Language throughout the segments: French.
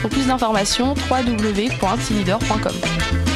Pour plus d'informations, www.cleader.com.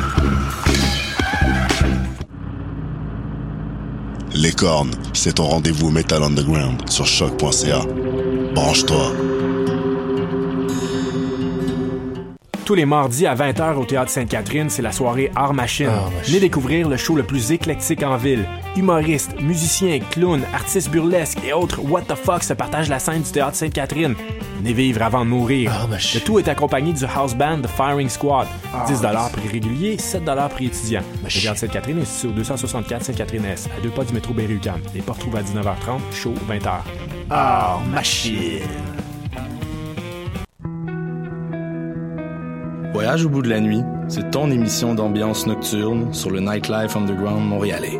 Les cornes, c'est ton rendez-vous Metal Underground sur choc.ca. Branche-toi. Tous les mardis à 20h au Théâtre Sainte-Catherine, c'est la soirée Art Machine. Venez découvrir le show le plus éclectique en ville. Humoristes, musiciens, clowns, artistes burlesques et autres what the fuck se partagent la scène du Théâtre Sainte-Catherine. Venez vivre avant de mourir. le tout est accompagné du house band The Firing Squad. 10 prix régulier, 7 prix étudiant. Le Théâtre Sainte-Catherine est situé au 264 Sainte-Catherine-S, à deux pas du métro Berry-UQAM. Les portes trouvent à 19h30, show 20h. Art Machine. Voyage au bout de la nuit, c'est ton émission d'ambiance nocturne sur le Nightlife Underground montréalais.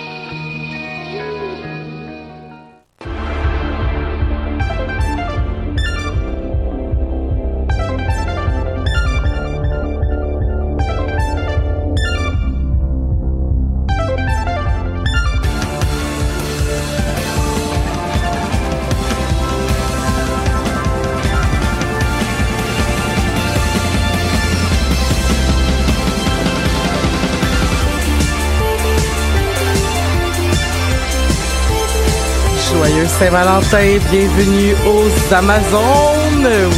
Saint-Valentin, bienvenue aux Amazones.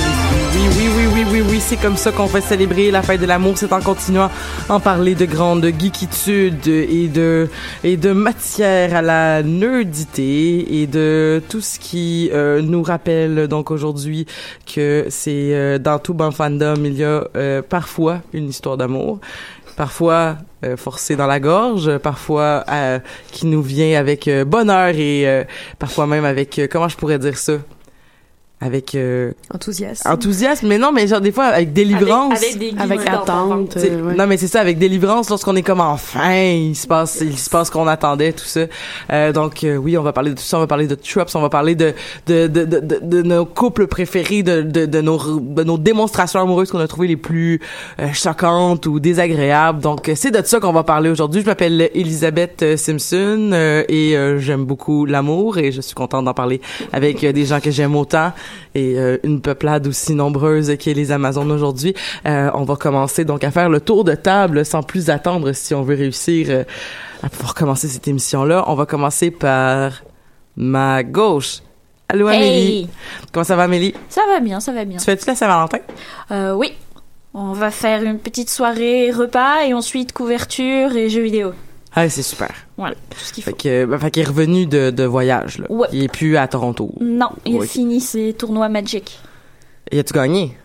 Oui, oui, oui, oui, oui, oui, c'est comme ça qu'on fait célébrer la fête de l'amour, c'est en continuant à en parler de grande geekitude et de et de matière à la nerdité et de tout ce qui euh, nous rappelle donc aujourd'hui que c'est euh, dans tout bon fandom il y a euh, parfois une histoire d'amour parfois euh, forcé dans la gorge, parfois euh, qui nous vient avec euh, bonheur et parfois même avec comment je pourrais dire ça? Avec euh, enthousiasme. enthousiasme mais non mais genre des fois avec délivrance. Avec, avec, avec attente euh, ouais. non mais c'est ça avec délivrance lorsqu'on est comme enfin il se passe il se passe qu'on attendait tout ça. Euh, donc euh, oui on va parler de tout ça on va parler de tropes on va parler de de de de, de, de nos couples préférés de de, de nos de nos démonstrations amoureuses qu'on a trouvées les plus euh, choquantes ou désagréables. Donc c'est de ça qu'on va parler aujourd'hui. Je m'appelle Elisabeth Simpson et j'aime beaucoup l'amour et je suis contente d'en parler avec des gens que j'aime autant et euh, une peuplade aussi nombreuse qui est les Amazones aujourd'hui. Euh, on va commencer donc à faire le tour de table sans plus attendre si on veut réussir euh, à pouvoir commencer cette émission-là. On va commencer par ma gauche. Allô hey. Amélie. Comment ça va Amélie? Ça va bien, ça va bien. Tu fais-tu la Saint-Valentin? Oui. On va faire une petite soirée repas et ensuite couverture et jeux vidéo. Ah, c'est super. Voilà, tout ce qu'il faut. Fait ben, fait qu'il est revenu de, de voyage, là. Ouais. Il est plus à Toronto. Non, il Ouais. a fini ses tournois Magic. Et as-tu gagné?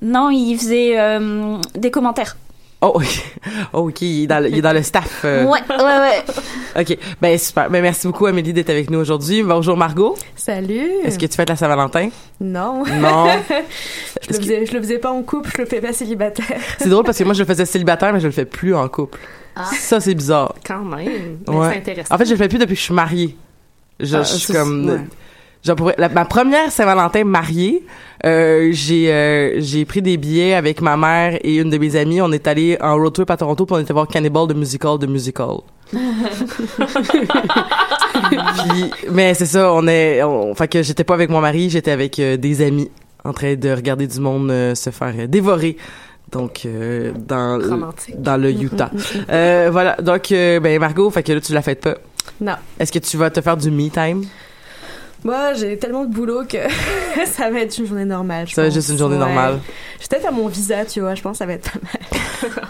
Non, il faisait euh, des commentaires. Oh, ok. Oh, ok. Il est dans le, il est dans le staff. euh. Ouais, ouais, ouais. Ok. Ben, super. Ben, merci beaucoup, Amélie, d'être avec nous aujourd'hui. Bonjour, Margot. Salut. Est-ce que tu fêtes la Saint-Valentin? Non. Non. je, le faisais, je le faisais pas en couple, je le fais pas célibataire. C'est drôle parce que moi, je le faisais célibataire, mais je le fais plus en couple. Ah. Ça, c'est bizarre. Quand même. Mais Ouais. c'est intéressant. En fait, je le fais plus depuis que je suis mariée. Je, Ah, je suis comme... ouais. Genre pour- la- ma première Saint-Valentin mariée, euh, j'ai euh, j'ai pris des billets avec ma mère et une de mes amies. On est allé en road trip à Toronto puis on était voir Cannibal de musical de musical. Puis, mais c'est ça, on est, on, fait que j'étais pas avec mon mari, j'étais avec euh, des amis en train de regarder du monde euh, se faire euh, dévorer Donc euh, dans dans le Utah. Euh, voilà. Donc euh, ben Margot, fait que là tu la fêtes pas. Non. Est-ce que tu vas te faire du me time? Moi, j'ai tellement de boulot que ça va être une journée normale. je Ça va être juste une journée Ouais. normale. Je vais peut-être faire mon visa, tu vois. Je pense que ça va être pas mal.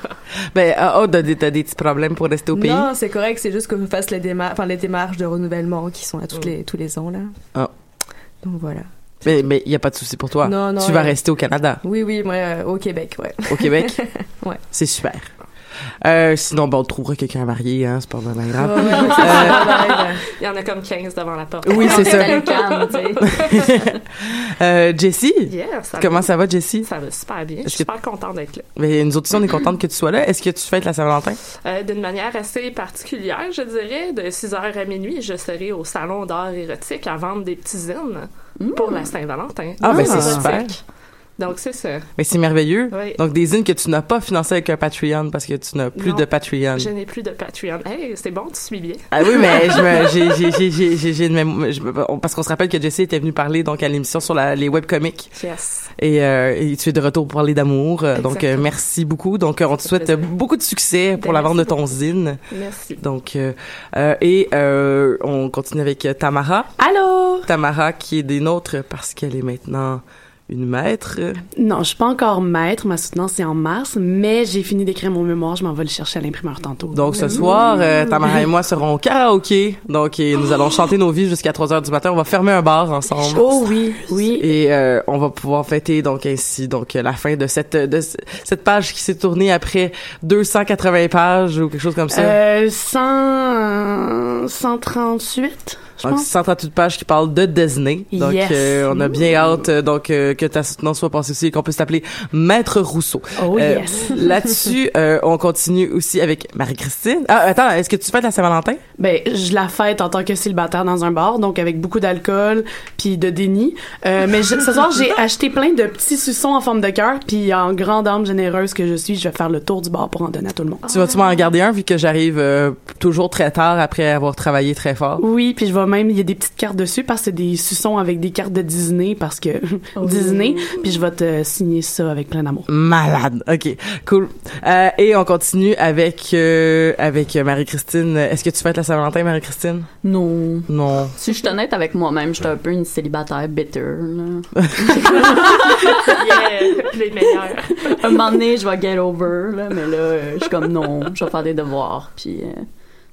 Ben ah, oh, t'as des, petits problèmes pour rester au pays? Non, c'est correct. C'est juste que je fasse les, démar les démarches de renouvellement qui sont à toutes les, tous les ans, là. Ah. Donc voilà. Mais mais y a pas de souci pour toi. Non, non, tu vas rester au Canada, Oui, oui, moi, euh, au Québec, ouais. au Québec? Ouais. C'est super. Euh, sinon, bon, on trouvera quelqu'un à marier, hein, c'est pas vraiment grave. Ouais. Il y en a comme 15 devant la porte. Oui, c'est ça. Euh, Jessie, Yeah, ça comment va, ça va, Jessie? ça va super bien. Je suis super contente d'être là. Mais nous autres aussi, on est contente que tu sois là. Est-ce que tu fêtes la Saint-Valentin? Euh, D'une manière assez particulière, je dirais, de 6h à minuit, je serai au salon d'art érotique à vendre des petits zines pour la Saint-Valentin. Ah, ben, c'est super. Donc, c'est ça. Mais c'est merveilleux. Oui. Donc, des zines que tu n'as pas financées avec un Patreon parce que tu n'as plus Non. de Patreon. Je n'ai plus de Patreon. Hey, c'est bon, tu suis bien. Ah oui, mais je me- j'ai, j'ai, j'ai, j'ai, j'ai, j'ai une mémo- je me- parce qu'on se rappelle que Jessie était venue parler donc à l'émission sur la, les webcomics Yes. et, euh, et tu es de retour pour parler d'amour. Euh, Donc, euh, merci beaucoup. Donc, euh, on te souhaite plaisir. beaucoup de succès pour la vente de ton zine. Merci. Donc, euh, et on continue avec Tamara. Allô? Tamara qui est des nôtres parce qu'elle est maintenant une maître? Non, je suis pas encore maître. Ma soutenance, c'est en mars, mais j'ai fini d'écrire mon mémoire. Je m'en vais le chercher à l'imprimeur tantôt. Donc ce soir, euh, Tamara et moi serons au karaoké. Donc et nous allons chanter nos vies jusqu'à 3 heures du matin. On va fermer un bar ensemble. Oh oui, oui. Et euh, on va pouvoir fêter donc ainsi donc euh, la fin de cette de ce- cette page qui s'est tournée après 280 pages ou quelque chose comme ça. Euh, 100, 138, je donc pense. 138 pages qui parlent de Disney. Donc Yes. euh, on a bien hâte euh, donc euh, que ta soutenance soit passée aussi et qu'on puisse t'appeler Maître Rousseau. Oh Euh, yes. Là-dessus, euh, on continue aussi avec Marie-Christine. Ah attends, est-ce que tu fêtes la Saint-Valentin? Ben, je la fête en tant que célibataire dans un bar, donc avec beaucoup d'alcool puis de déni. Mais je- ce soir, j'ai acheté plein de petits suçons en forme de cœur, puis en grande âme généreuse que je suis, je vais faire le tour du bar pour en donner à tout le monde. Tu vas-tu m'en garder un vu que j'arrive toujours très tard après avoir travaillé très fort? Oui, puis je vais même, il y a des petites cartes dessus parce que c'est des suçons avec des cartes de Disney parce que Disney, puis je vais te signer ça avec plein d'amour. Malade. OK, cool. Euh, et on continue avec euh, avec Marie-Christine. Est-ce que tu fêtes la Saint-Valentin, Marie-Christine? Non. Non. Si je suis honnête avec moi-même, j'étais un peu une célibataire bitter, là. Yeah, les meilleurs. un moment donné, je vais get over, là, mais là, euh, je suis comme non, je vais faire des devoirs, puis euh,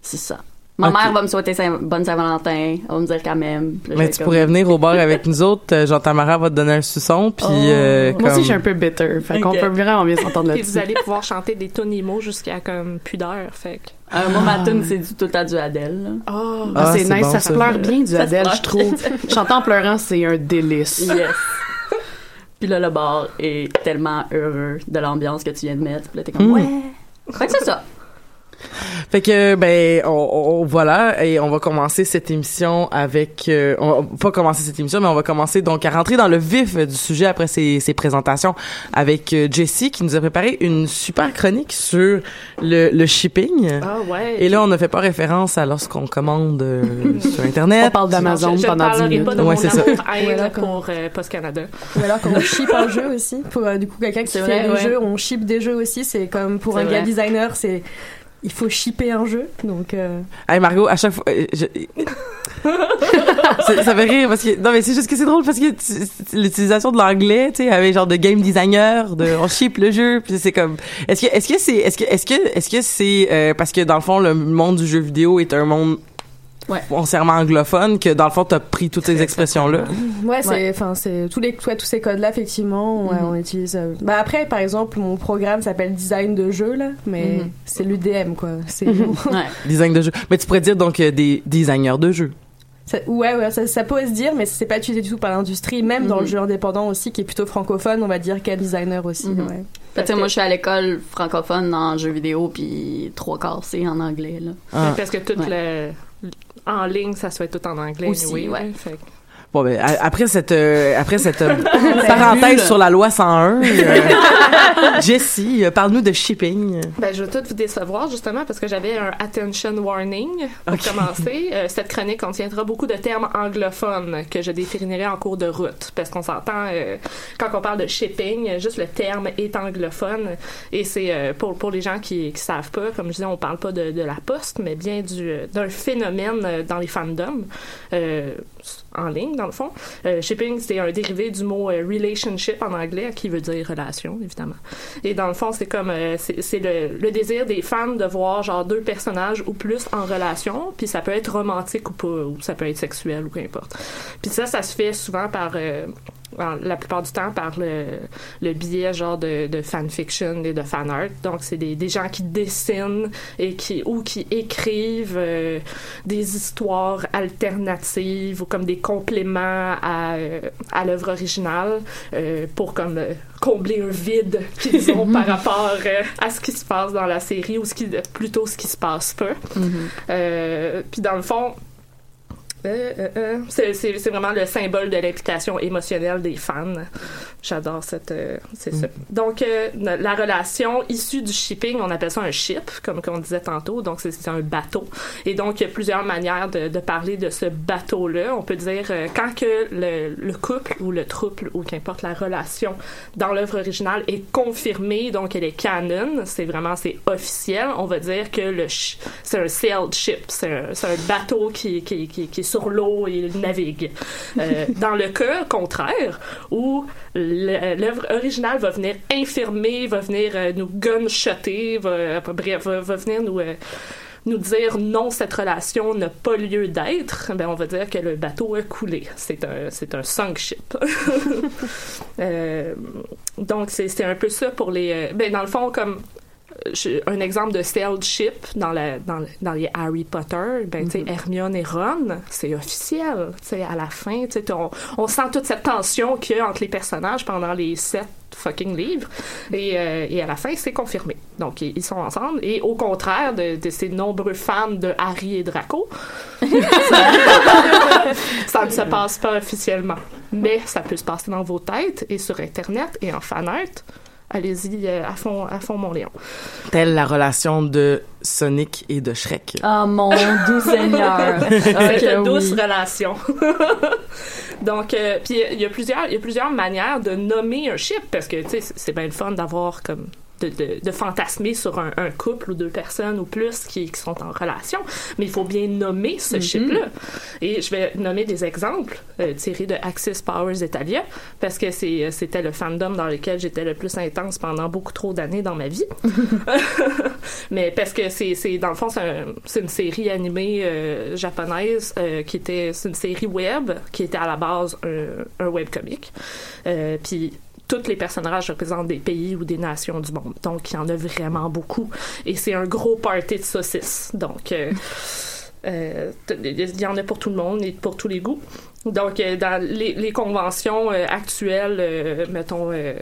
c'est ça. Ma mère va me souhaiter Saint- bonne Saint-Valentin, elle va me dire qu'elle m'aime. puis là, je Mais tu comme- pourrais venir au bar avec nous autres. euh, Jean Tamara va te donner un suçon, puis Oh. euh, Moi aussi, comme- je suis un peu bitter, fait qu'on peut vraiment bien s'entendre Puis là-dessus. vous allez pouvoir chanter des tonimos jusqu'à comme plus d'heure, fait que... Euh, moi, ma tune, c'est du tout à du Adèle. là. Oh, Ah, Ah, c'est nice, bon, ça ça. se pleure bien du Adèle, je trouve. Chanter en pleurant, c'est un délice. Yes. Puis là, le bar est tellement heureux de l'ambiance que tu viens de mettre. Puis là, t'es comme, Mm. ouais. Fait que c'est ça. Fait que ben on, on- voilà et on va commencer cette émission avec euh, on va pas commencer cette émission mais on va commencer donc à rentrer dans le vif du sujet après ces, ces présentations avec euh, Jessie qui nous a préparé une super chronique sur le, le shipping. Ah ouais. Et là on ne fait pas référence à lorsqu'on commande euh, sur internet. On parle d'Amazon pendant ne 10 parlerai minutes. pas de Ouais, c'est ça. Voilà, pour euh, Post Canada. Ou alors quand on ship un jeu aussi, pour euh, du coup quelqu'un qui fait vrai, des ouais. jeux, on ship des jeux aussi, c'est comme pour un vrai. game designer, c'est il faut shipper un jeu, donc euh, Hey Margot, à chaque fois, euh, je- ça, fait rire parce que non mais c'est juste que c'est drôle parce que l'utilisation de l'anglais, tu sais, avec genre de game designer, de on ship le jeu, puis c'est comme est-ce que est-ce que c'est est-ce que est-ce que est-ce que c'est euh, parce que dans le fond le monde du jeu vidéo est un monde Ouais. foncièrement anglophone que dans le fond t'as pris toutes ces expressions là. ouais, c'est enfin c'est tous les ouais, tous ces codes là effectivement, ouais, Mhm. on utilise euh, Bah après par exemple, mon programme s'appelle design de jeu là, mais Mhm. c'est l'UDM quoi, c'est. Ouais. Design de jeu. Mais tu pourrais dire donc euh, des designers de jeux. Ça- ouais, ouais, ça, ça peut se dire, mais c'est pas utilisé du tout par l'industrie, même dans le jeu indépendant aussi, qui est plutôt francophone, on va dire, qu'un designer aussi. Ouais. Fait moi, je suis à l'école francophone en jeux vidéo, puis trois quarts, c'est en anglais, là. Ah. Parce que tout Ouais. le... En ligne, ça se fait tout en anglais. Aussi, anyway, ouais. fait Bon, ben, après cette, euh, après cette euh, parenthèse sur la loi 101, euh, Jessie, euh, parle-nous de shipping. Ben, je vais tout vous décevoir justement parce que j'avais un attention warning pour commencer. Euh, cette chronique contiendra beaucoup de termes anglophones que je définirai en cours de route parce qu'on s'entend euh, quand on parle de shipping, juste le terme est anglophone et c'est euh, pour pour les gens qui qui savent pas, comme je disais, on parle pas de, de la poste, mais bien du d'un phénomène dans les fandoms euh, en ligne dans le fond. Euh, shipping c'est un dérivé du mot euh, relationship en anglais qui veut dire relation évidemment. Et dans le fond, c'est comme euh, c'est le, le désir des fans de voir genre deux personnages ou plus en relation, puis ça peut être romantique ou pas, ou ça peut être sexuel ou peu importe. Puis ça, ça se fait souvent par la plupart du temps par le, le biais genre de, de fanfiction et de fan art. Donc c'est des, des gens qui dessinent et qui ou qui écrivent euh, des histoires alternatives ou comme des compléments à, euh, à l'œuvre originale euh, pour comme combler un vide qu'ils ont par rapport euh, à ce qui se passe dans la série ou ce qui plutôt ce qui se passe pas. Euh, puis dans le fond, c'est c'est- c'est vraiment le symbole de l'implication émotionnelle des fans. J'adore cette. euh, c'est ça. Donc, euh, la relation issue du shipping, on appelle ça un ship, comme on disait tantôt. Donc, c'est un bateau. Et donc, il y a plusieurs manières de, de parler de ce bateau-là. On peut dire euh, quand que le, le couple ou le trouble ou qu'importe la relation dans l'œuvre originale est confirmée, donc elle est canon, c'est vraiment c'est officiel. On va dire que le c'est un sailed ship, c'est un, bateau qui, qui, qui, qui est sur l'eau et il navigue. Euh, dans le cas contraire, où l'œuvre originale va venir infirmer, va venir euh, nous gunshotter, va, bref, va, va venir nous euh, nous dire non, cette relation n'a pas lieu d'être, ben on va dire que le bateau a coulé. C'est un, c'est un sunk ship. Euh, donc, c'est, un peu ça pour les. ben, dans le fond, comme un exemple de sailed ship dans, la, dans, le- dans les Harry Potter, ben, sais, Hermione et Ron, c'est officiel. À la fin, on, on sent toute cette tension qu'il y a entre les personnages pendant les sept fucking livres. Et, euh, et à la fin, c'est confirmé. Donc, ils, ils sont ensemble. Et au contraire de, de ces nombreux fans de Harry et Draco, ça, ne se passe pas officiellement. Mais ça peut se passer dans vos têtes et sur Internet et en fan art. Allez-y euh, à fond, à fond, mon Léon. Telle la relation de Sonic et de Shrek. Ah, mon doux Seigneur. C'est une Ok, douce oui. relation. Donc, euh, puis il y a plusieurs, il y a plusieurs manières de nommer un ship parce que tu sais, c'est bien le fun d'avoir comme de, de, de fantasmer sur un, un couple ou deux personnes ou plus qui, qui sont en relation, mais il faut bien nommer ce Mhm. ship-là. Et je vais nommer des exemples euh, tirés de Axis Powers Italia parce que c'est c'était le fandom dans lequel j'étais le plus intense pendant beaucoup trop d'années dans ma vie. mais parce que c'est dans le fond c'est un- une série animée euh, japonaise euh, qui était c'est une série web qui était à la base un, un webcomic euh, puis tous les personnages représentent des pays ou des nations du monde. Donc, il y en a vraiment beaucoup. Et c'est un gros party de saucisses. Donc, euh, euh, il y en a pour tout le monde et pour tous les goûts. Donc, euh, dans les, les conventions euh, actuelles, euh, mettons, euh,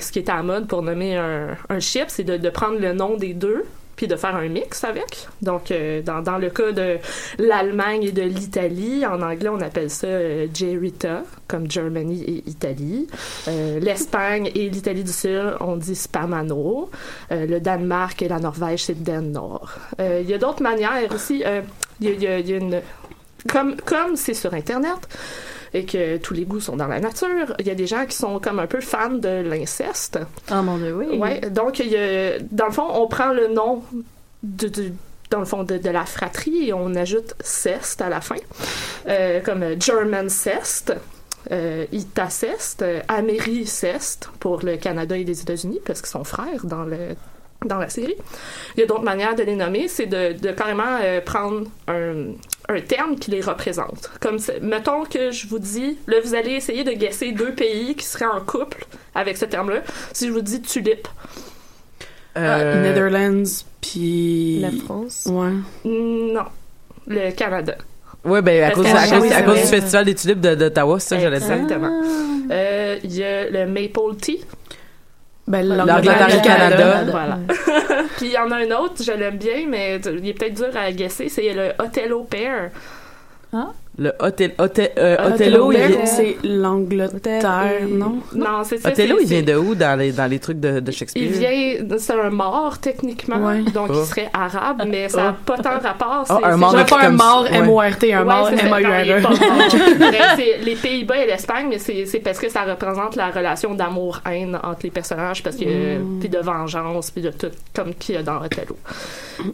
ce qui est à la mode pour nommer un, un chip, c'est de, de prendre le nom des deux puis de faire un mix avec. Donc, euh, dans, dans le cas de l'Allemagne et de l'Italie, en anglais, on appelle ça euh, Gerita, comme Germany et Italie. Euh, L'Espagne et l'Italie du Sud, on dit Spamano. Euh, le Danemark et la Norvège, c'est Den Nord. Euh, Il y a d'autres manières aussi. euh, Il y y y a une comme comme c'est sur internet et que tous les goûts sont dans la nature, il y a des gens qui sont comme un peu fans de l'inceste. Ah mon dieu, oui. Ouais, donc il y a, dans le fond, on prend le nom de, de- dans le fond de, de la fratrie et on ajoute cest à la fin, Euh, comme German cest. Euh, Itacest, euh, Américest pour le Canada et les États-Unis parce qu'ils sont frères dans le dans la série. Il y a d'autres manières de les nommer, c'est de, de carrément euh, prendre un, un terme qui les représente. Comme c'est- mettons que je vous dis, là vous allez essayer de guesser deux pays qui seraient en couple avec ce terme-là. Si je vous dis tulipe, Euh, Netherlands, puis... La France. Ouais. non, le Canada. Ouais, ben, à cause, que à oui, cause, c'est à cause vrai. du Festival des tulipes de- d'Ottawa, c'est ça que j'allais dire. Exactement. Euh, Il y a le maple tea. Ben, L'Angleterre et le Canada. Voilà. Puis il y en a un autre, je l'aime bien, mais il est peut-être dur à guesser, c'est le Othello Pear. Ah. Le Otel, Otel- euh, Othello, il vient- c'est l'Angleterre, non? Non, c'est ça. Othello, il vient de où dans les, dans les trucs de, de Shakespeare? Il vient, c'est un mort techniquement, Ouais. donc Oh. il serait arabe, mais ça n'a Oh. pas tant rapport. Oh, c'est- un c'est mort Pas un mort. M-O-R-T, un mort, M-A-U-R-E. pas mort. Bref, c'est les Pays-Bas et l'Espagne, mais c'est c'est parce que ça représente la relation d'amour-haine entre les personnages, parce que Mm. puis de vengeance, puis de tout comme qu'il y a dans Othello.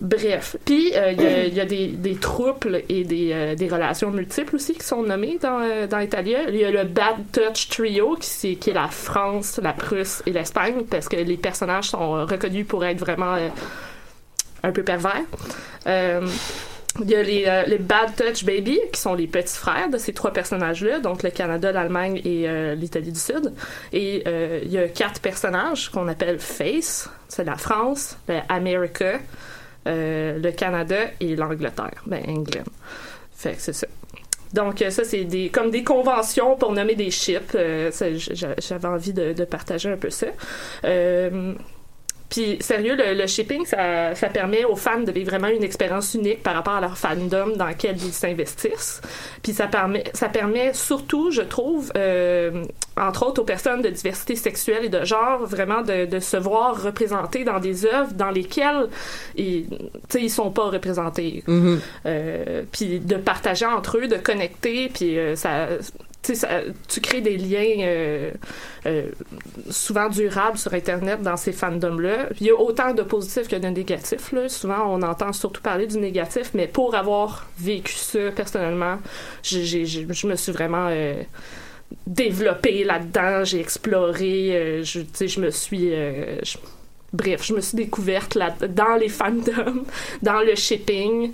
Bref, puis euh, il y a- il y, a des, des trouples et des, euh, des relations multiples aussi qui sont nommées dans, euh, dans. Il y a le Bad Touch Trio qui, c'est- qui est la France, la Prusse et l'Espagne parce que les personnages sont euh, reconnus pour être vraiment euh, un peu pervers. Il y a les, Bad Touch Baby, qui sont les petits frères de ces trois personnages-là, donc le Canada, l'Allemagne et l'Italie du Sud. Et il y a quatre personnages qu'on appelle Face, c'est la France, l'America, le Canada et l'Angleterre, ben England. Fait que c'est ça. Donc euh, ça c'est des comme des conventions pour nommer des ships. Euh, J'avais envie de, de partager un peu ça. Euh, puis, sérieux, le, le shipping, ça, ça permet aux fans de vivre vraiment une expérience unique par rapport à leur fandom dans lequel ils s'investissent. Puis, ça permet, ça permet surtout, je trouve, euh, entre autres aux personnes de diversité sexuelle et de genre, vraiment de, de se voir représentés dans des œuvres dans lesquelles ils, ils sont pas représentés. Mhm. Euh, puis de partager entre eux, de connecter, puis euh, ça, tu crées des liens euh, euh, souvent durables sur Internet dans ces fandoms-là. Il y a autant de positifs que de négatifs. Là. Souvent, on entend surtout parler du négatif, mais pour avoir vécu ça personnellement, je me suis vraiment euh, développée là-dedans. J'ai exploré. je, me suis. Bref, je me suis découverte là, dans les fandoms, dans le shipping.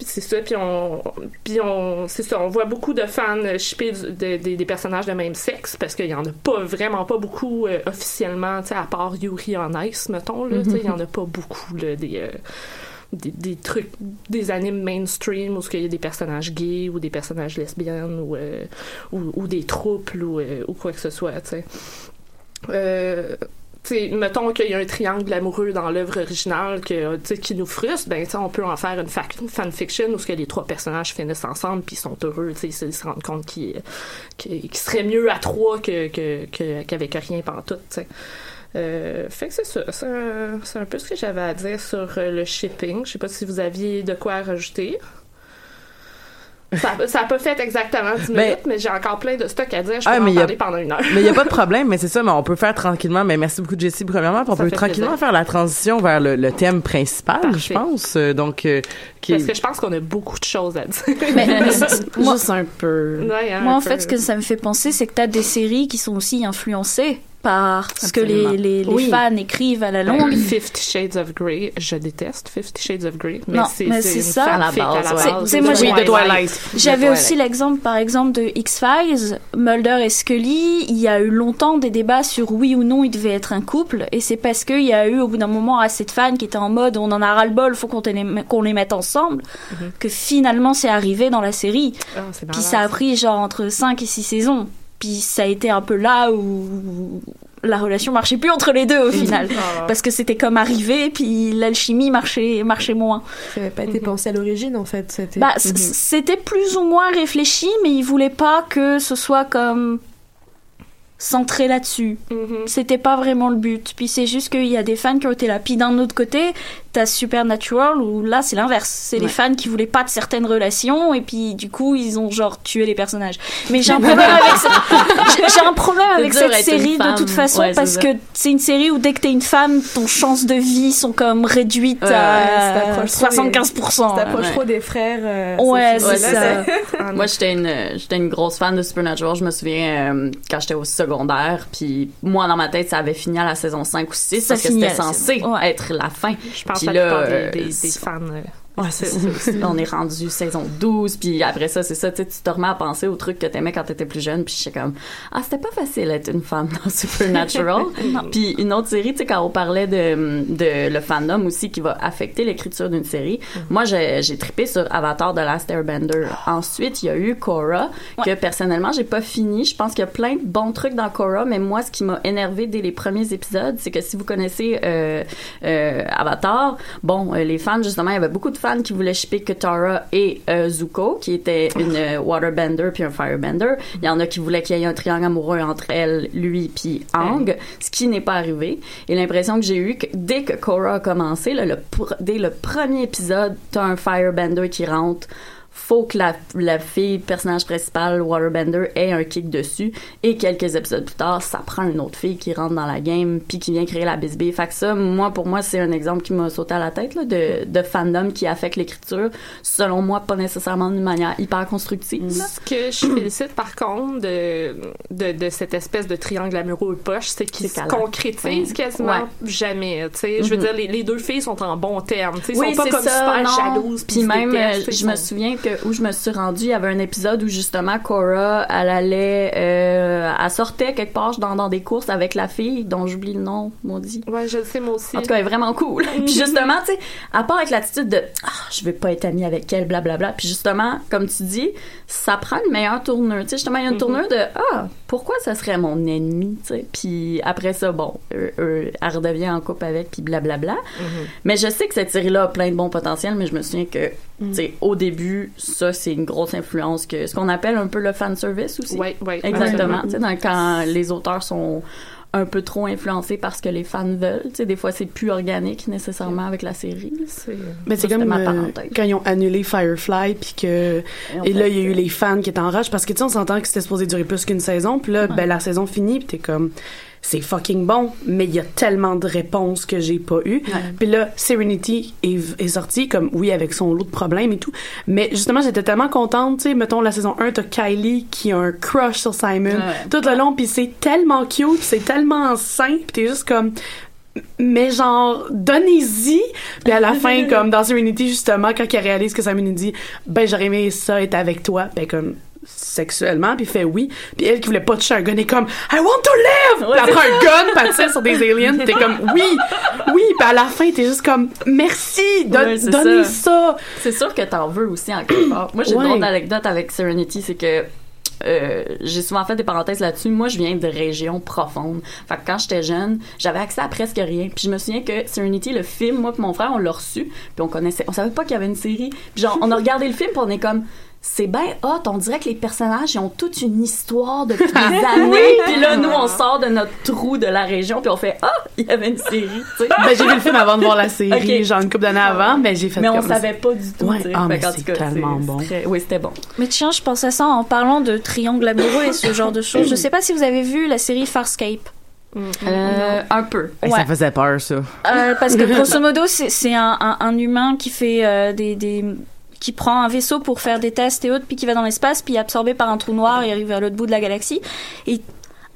C'est ça, puis on, puis on, c'est ça, on voit beaucoup de fans shipper de- des- des personnages de même sexe parce qu'il y en a pas vraiment pas beaucoup euh, officiellement, tu sais, à part Yuri en Ice, mettons là, tu sais, il y en a pas beaucoup là, des, euh, des, des trucs, des animes mainstream où il y a des personnages gays ou des personnages lesbiennes ou, euh, ou, ou des trouples ou, euh, ou quoi que ce soit, tu sais. Euh, tu sais, mettons qu'il y a un triangle amoureux dans l'œuvre originale que, qui nous frustre, ben, on peut en faire une, une fanfiction où ce que les trois personnages finissent ensemble puis sont heureux, ils se rendent compte qu'ils qu'ils seraient mieux à trois que, que, qu'avec rien tu sais. Euh, fait que c'est ça. C'est un, un peu ce que j'avais à dire sur euh, le shipping. Je sais pas si vous aviez de quoi rajouter. Ça ça a pas fait exactement 10 minutes, Ben- mais j'ai encore plein de stock à dire. Je peux Ah, en y a- parler pendant une heure. Mais il n'y a pas de problème, mais c'est ça, mais on peut faire tranquillement. Mais merci beaucoup, Jessie, premièrement. On Ça peut tranquillement plaisir. faire la transition vers le, le thème principal, Parfait. je pense. Euh, donc, euh, qui Parce est- que je pense qu'on a beaucoup de choses à dire. Mais- moi- Juste un peu. Ouais, hein, Moi, un en peu. fait, ce que ça me fait penser, c'est que t'as des séries qui sont aussi influencées par ce que Absolument. les, les, les Oui. fans écrivent à la Ben, longue. Fifty Shades of Grey, je déteste Fifty Shades of Grey, mais c'est ça. fanfic à la base. C'est- moi, j'ai- Twilight. J'avais aussi l'exemple, par exemple, de X-Files, Mulder et Scully. Il y a eu longtemps des débats sur oui ou non ils devaient être un couple, et c'est parce qu'il y a eu au bout d'un moment assez de fans qui étaient en mode on en a ras le bol, faut qu'on les, qu'on les mette ensemble, Mhm. que finalement c'est arrivé dans la série. C'est Puis ça a pris genre entre 5 et 6 saisons. Puis ça a été un peu là où la relation marchait plus entre les deux au final. Ah. Parce que c'était comme arrivé, puis l'alchimie marchait, marchait moins. Ça n'avait pas été pensé à l'origine, en fait. C'était... Bah, c'était plus ou moins réfléchi, mais ils voulaient pas que ce soit comme centré là-dessus. C'était pas vraiment le but. Puis c'est juste qu'il y a des fans qui ont été là. Puis d'un autre côté, t'as Supernatural où là c'est l'inverse. C'est les Ouais. fans qui voulaient pas de certaines relations et puis du coup ils ont genre tué les personnages. Mais j'ai un problème avec ça. J'ai- un problème avec cette série de toute façon Ouais, parce ça. que c'est une série où dès que t'es une femme, ton chances de vie sont comme réduites Ouais, à ça approche trop des- 75%. Ça approche Ouais. trop des frères. euh, Ouais, c'est ça. Moi, j'étais une, j'étais une grosse fan de Supernatural. Je me souviens euh, quand j'étais au secondaire, puis moi, dans ma tête, ça avait fini à la saison 5 ou 6 Ça parce que c'était censé saison- être la fin. Je pense Puis à la plupart des, euh, des, des fans. Ouais, c'est ça. Là, on est rendu saison 12, puis après ça, c'est ça, tu sais, te remets à penser aux trucs que t'aimais quand t'étais plus jeune, puis j'étais comme, ah, c'était pas facile d'être une femme dans Supernatural. puis une autre série, tu sais, quand on parlait de, de le fandom aussi qui va affecter l'écriture d'une série, moi, j'ai, trippé sur Avatar de Last Airbender. Ensuite, il y a eu Korra, que personnellement, j'ai pas fini. Je pense qu'il y a plein de bons trucs dans Korra, mais moi, ce qui m'a énervé dès les premiers épisodes, c'est que si vous connaissez euh, euh, Avatar, bon, euh, les fans, justement, il y avait beaucoup de fans fans qui voulaient shipper Katara et euh, Zuko, qui était une euh, waterbender puis un firebender. Il y en a qui voulaient qu'il y ait un triangle amoureux entre elle, lui puis Ang, ce qui n'est pas arrivé. Et l'impression que j'ai eue que dès que Korra a commencé, là, le dès le premier épisode, t'as un firebender qui rentre faut que la, la fille, personnage principal, Waterbender, ait un kick dessus. Et quelques épisodes plus tard, ça prend une autre fille qui rentre dans la game puis qui vient créer la bisbille. Fait que ça, moi, pour moi, c'est un exemple qui m'a sauté à la tête là, de, de fandom qui affecte l'écriture. Selon moi, pas nécessairement d'une manière hyper constructive. Ce que je félicite par contre de, de, de cette espèce de triangle amoureux poche, c'est qu'il se concrétise quasiment Ouais. jamais. Tu sais, je veux Mhm. dire, les, les deux filles sont en bons termes. Tu sais, Oui, sont pas comme ça, super non. jalouses. Puis même, euh, je me souviens que où je me suis rendue, il y avait un épisode où justement Cora, elle allait, euh, elle sortait quelque part dans, dans des courses avec la fille dont j'oublie le nom, maudit. Ouais, je le sais moi aussi. En tout cas, elle est vraiment cool. puis justement, tu sais, à part avec l'attitude de ah, je veux pas être amie avec elle, blablabla. Puis justement, comme tu dis, ça prend une meilleure tournure. Tu sais, justement, il y a une Mhm. tournure de ah, pourquoi ça serait mon ennemi, tu sais. Puis après ça, bon, euh, euh, elle redevient en couple avec, puis blablabla. Mais je sais que cette série-là a plein de bons potentiels, mais je me souviens que, tu sais, au début, ça, c'est une grosse influence que ce qu'on appelle un peu le fan service aussi. Ouais, ouais, Exactement. absolument. Tu sais, dans- quand les auteurs sont un peu trop influencés par ce que les fans veulent. Tu sais, des fois, c'est plus organique nécessairement avec la série. C'est Mais c'est c'était comme ma euh, parenthèse. quand ils ont annulé Firefly puis que et là il y a eu les fans qui étaient en rage parce que tu sais on s'entend que c'était supposé durer plus qu'une saison puis là ben la saison finit puis t'es comme c'est fucking bon mais il y a tellement de réponses que j'ai pas eu puis là Serenity est, est sorti comme oui avec son lot de problèmes et tout. Mais justement j'étais tellement contente tu sais mettons la saison 1 t'as Kylie qui a un crush sur Simon Ouais. tout le long puis c'est tellement cute c'est tellement sain puis t'es juste comme mais genre donnez-y! Puis à la fin comme dans Serenity justement quand elle réalise que Simon lui dit ben j'aurais aimé ça être avec toi ben comme sexuellement puis fait oui puis elle qui voulait pas toucher un gun est comme I want to live puis elle prend un gun puis tire sur des aliens puis t'es comme oui oui puis à la fin t'es juste comme merci don- Ouais, donnez ça. ça, C'est sûr que t'en veux aussi en quelque part. Moi, j'ai Ouais. une autre anecdote avec Serenity, c'est que euh, j'ai souvent fait des parenthèses là-dessus. Moi, je viens de régions profondes. Fait que quand j'étais jeune, j'avais accès à presque rien. Puis je me souviens que Serenity, le film, moi et mon frère, on l'a reçu. Puis on connaissait, on savait pas qu'il y avait une série. Puis genre, on a regardé le film, puis on est comme c'est bien hot, on dirait que les personnages ils ont toute une histoire depuis des années. Puis là, nous, on sort de notre trou de la région, puis on fait ah, il y avait une série. ben j'ai vu le film avant de voir la série genre une couple d'années avant mais j'ai fait Mais on comme savait pas du tout. Ouais. Ah, Fait mais c'est tellement bon. très- Oui, c'était bon. Mais tiens, je pense à ça en parlant de triangle amoureux et ce genre de choses. Je sais pas si vous avez vu la série Farscape. Euh, un peu. Ouais. Ça faisait peur, ça. Euh, parce que grosso modo, c'est c'est un, un, un humain qui fait euh, des, des qui prend un vaisseau pour faire des tests et autres, puis qui va dans l'espace, puis absorbé par un trou noir et arrive vers l'autre bout de la galaxie. Et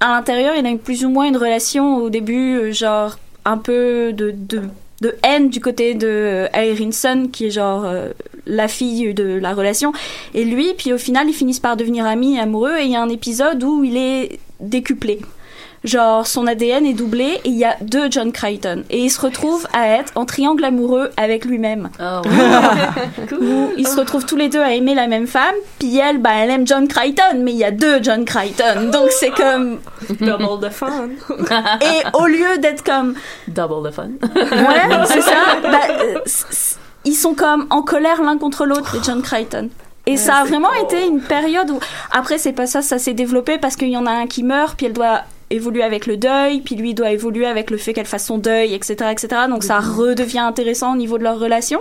à l'intérieur, il a plus ou moins une relation au début, euh, genre un peu de, de, de haine du côté de euh, Aerinson, qui est genre euh, la fille de la relation, et lui, puis au final, ils finissent par devenir amis et amoureux, et il y a un épisode où il est décuplé. Genre, son ADN est doublé et il y a deux John Crichton. Et il se retrouve à être en triangle amoureux avec lui-même. Où ils se retrouvent tous les deux à aimer la même femme, puis elle, bah, elle aime John Crichton, mais il y a deux John Crichton. Donc c'est comme... Double the fun. Et au lieu d'être comme... Double the fun. Ouais, c'est ça. Bah, euh, ils sont comme en colère l'un contre l'autre, les John Crichton. Et ça a vraiment été une période où... Après, c'est pas ça, ça s'est développé parce qu'il y en a un qui meurt, puis elle doit évoluer avec le deuil, puis lui doit évoluer avec le fait qu'elle fasse son deuil, etc., etc. Donc ça redevient intéressant au niveau de leur relation.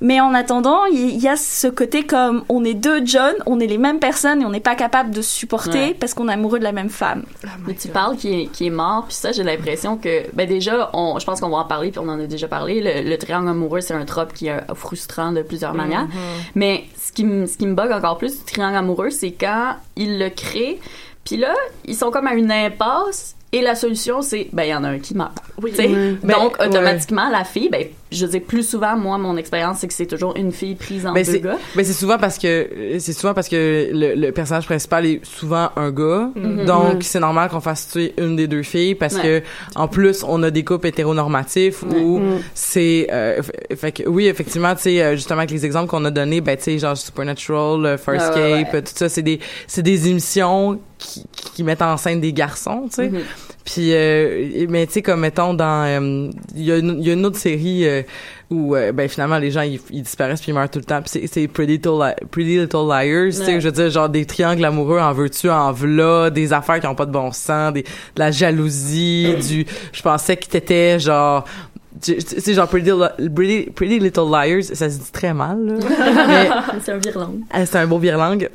Mais en attendant, il y a ce côté comme on est deux John, on est les mêmes personnes et on n'est pas capable de se supporter Ouais. parce qu'on est amoureux de la même femme. Mais tu parles qui est, qui est mort, puis ça, j'ai l'impression que, ben déjà, on, je pense qu'on va en parler, puis on en a déjà parlé. Le, le triangle amoureux, c'est un trope qui est euh, frustrant de plusieurs manières. Mais ce qui, me- ce qui me bug encore plus du triangle amoureux, c'est quand ils le créent, puis là, ils sont comme à une impasse, et la solution, c'est, ben, il y en a un qui meurt. Oui. Donc, Ben, automatiquement, la fille, ben, je dis plus souvent, moi, mon expérience, c'est que c'est toujours une fille prise entre Ben, deux gars. ben, c'est souvent parce que c'est souvent parce que le, le personnage principal est souvent un gars Mhm. donc Mhm. c'est normal qu'on fasse tuer une des deux filles parce Ouais. que en plus on a des couples hétéronormatifs où Mhm. c'est euh, f- fait que oui effectivement tu sais euh, justement avec les exemples qu'on a donnés ben tu sais genre Supernatural euh, Farscape Ouais, ouais, ouais. tout ça c'est des c'est des émissions qui, qui mettent en scène des garçons tu sais. Puis, euh, mais tu sais, comme mettons dans, euh, il y, a une- il y a une autre série euh, où, euh, ben finalement les gens ils, ils disparaissent puis ils meurent tout le temps. Puis c'est- c'est Pretty Little, Li- Pretty Little Liars. Tu sais, je veux dire genre des triangles amoureux en veux-tu, en v'là, des affaires qui ont pas de bon sens, des, de la jalousie, du. Je pensais que t'étais genre. sais genre Pretty, Pretty, Pretty Little Liars, ça se dit très mal. Là. c'est un virlangue. ah, c'est un beau virlangue.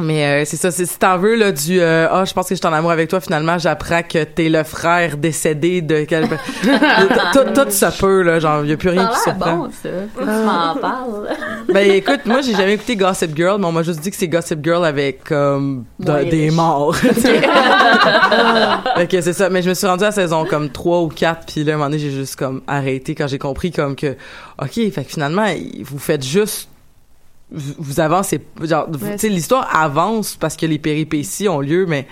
Mais euh, c'est ça, c'est si t'en veux là du euh, ah je pense que je suis en amour avec toi finalement j'apprends que t'es le frère décédé de quel tout, ça peut là genre y a plus rien qui surprend. bon, ça. Tu m'en parles. Ben écoute, moi j'ai jamais écouté Gossip Girl, mais on m'a juste dit que c'est Gossip Girl avec comme de- des riche. morts. que c'est ça, mais je me suis rendue à la saison comme 3 ou 4 puis là à un moment donné, j'ai juste comme arrêté quand j'ai compris comme que OK, fait que finalement vous faites juste vous, avancez genre Ouais, tu sais l'histoire avance parce que les péripéties ont lieu mais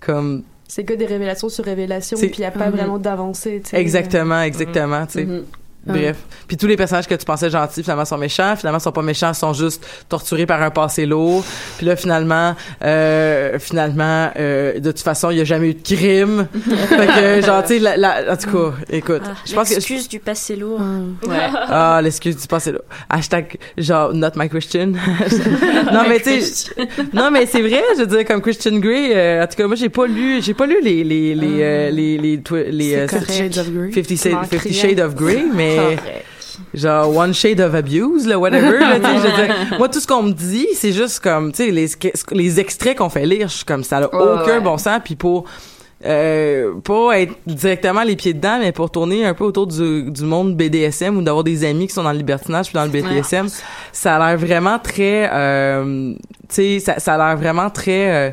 comme C'est que des révélations sur révélations, C'est- puis il n'y a pas Mhm. vraiment d'avancée, tu sais. exactement, exactement, tu sais. Mhm. Bref. Puis tous les personnages que tu pensais gentils, finalement, sont méchants. Finalement, ils sont pas méchants, ils sont juste torturés par un passé lourd. Puis là, finalement, euh, finalement, euh, de toute façon, il y a jamais eu de crime. fait que, genre, tu sais, la, la- en tout cas, écoute, Ah, je pense que... L'excuse du passé lourd. Ouais. Ah, l'excuse du passé lourd. Hashtag, genre, not my Christian. non, mais tu sais, non, mais c'est vrai, je veux dire, comme Christian Grey, euh, en tout cas, moi, j'ai pas lu, j'ai pas lu les, les, les, euh, les, les, les, Fifty Shades of Grey. 50 Tu m'en Shades, Fifty criais. Shades of Grey, mais Genre one shade of abuse là whatever là, je dire, moi tout ce qu'on me dit c'est juste comme tu sais les les extraits qu'on fait lire je suis comme ça n'a Ouais, aucun ouais. bon sens puis pour euh, pas être directement les pieds dedans mais pour tourner un peu autour du, du monde BDSM ou d'avoir des amis qui sont dans le libertinage puis dans le BDSM ça a l'air vraiment très euh, tu sais ça, ça a l'air vraiment très euh,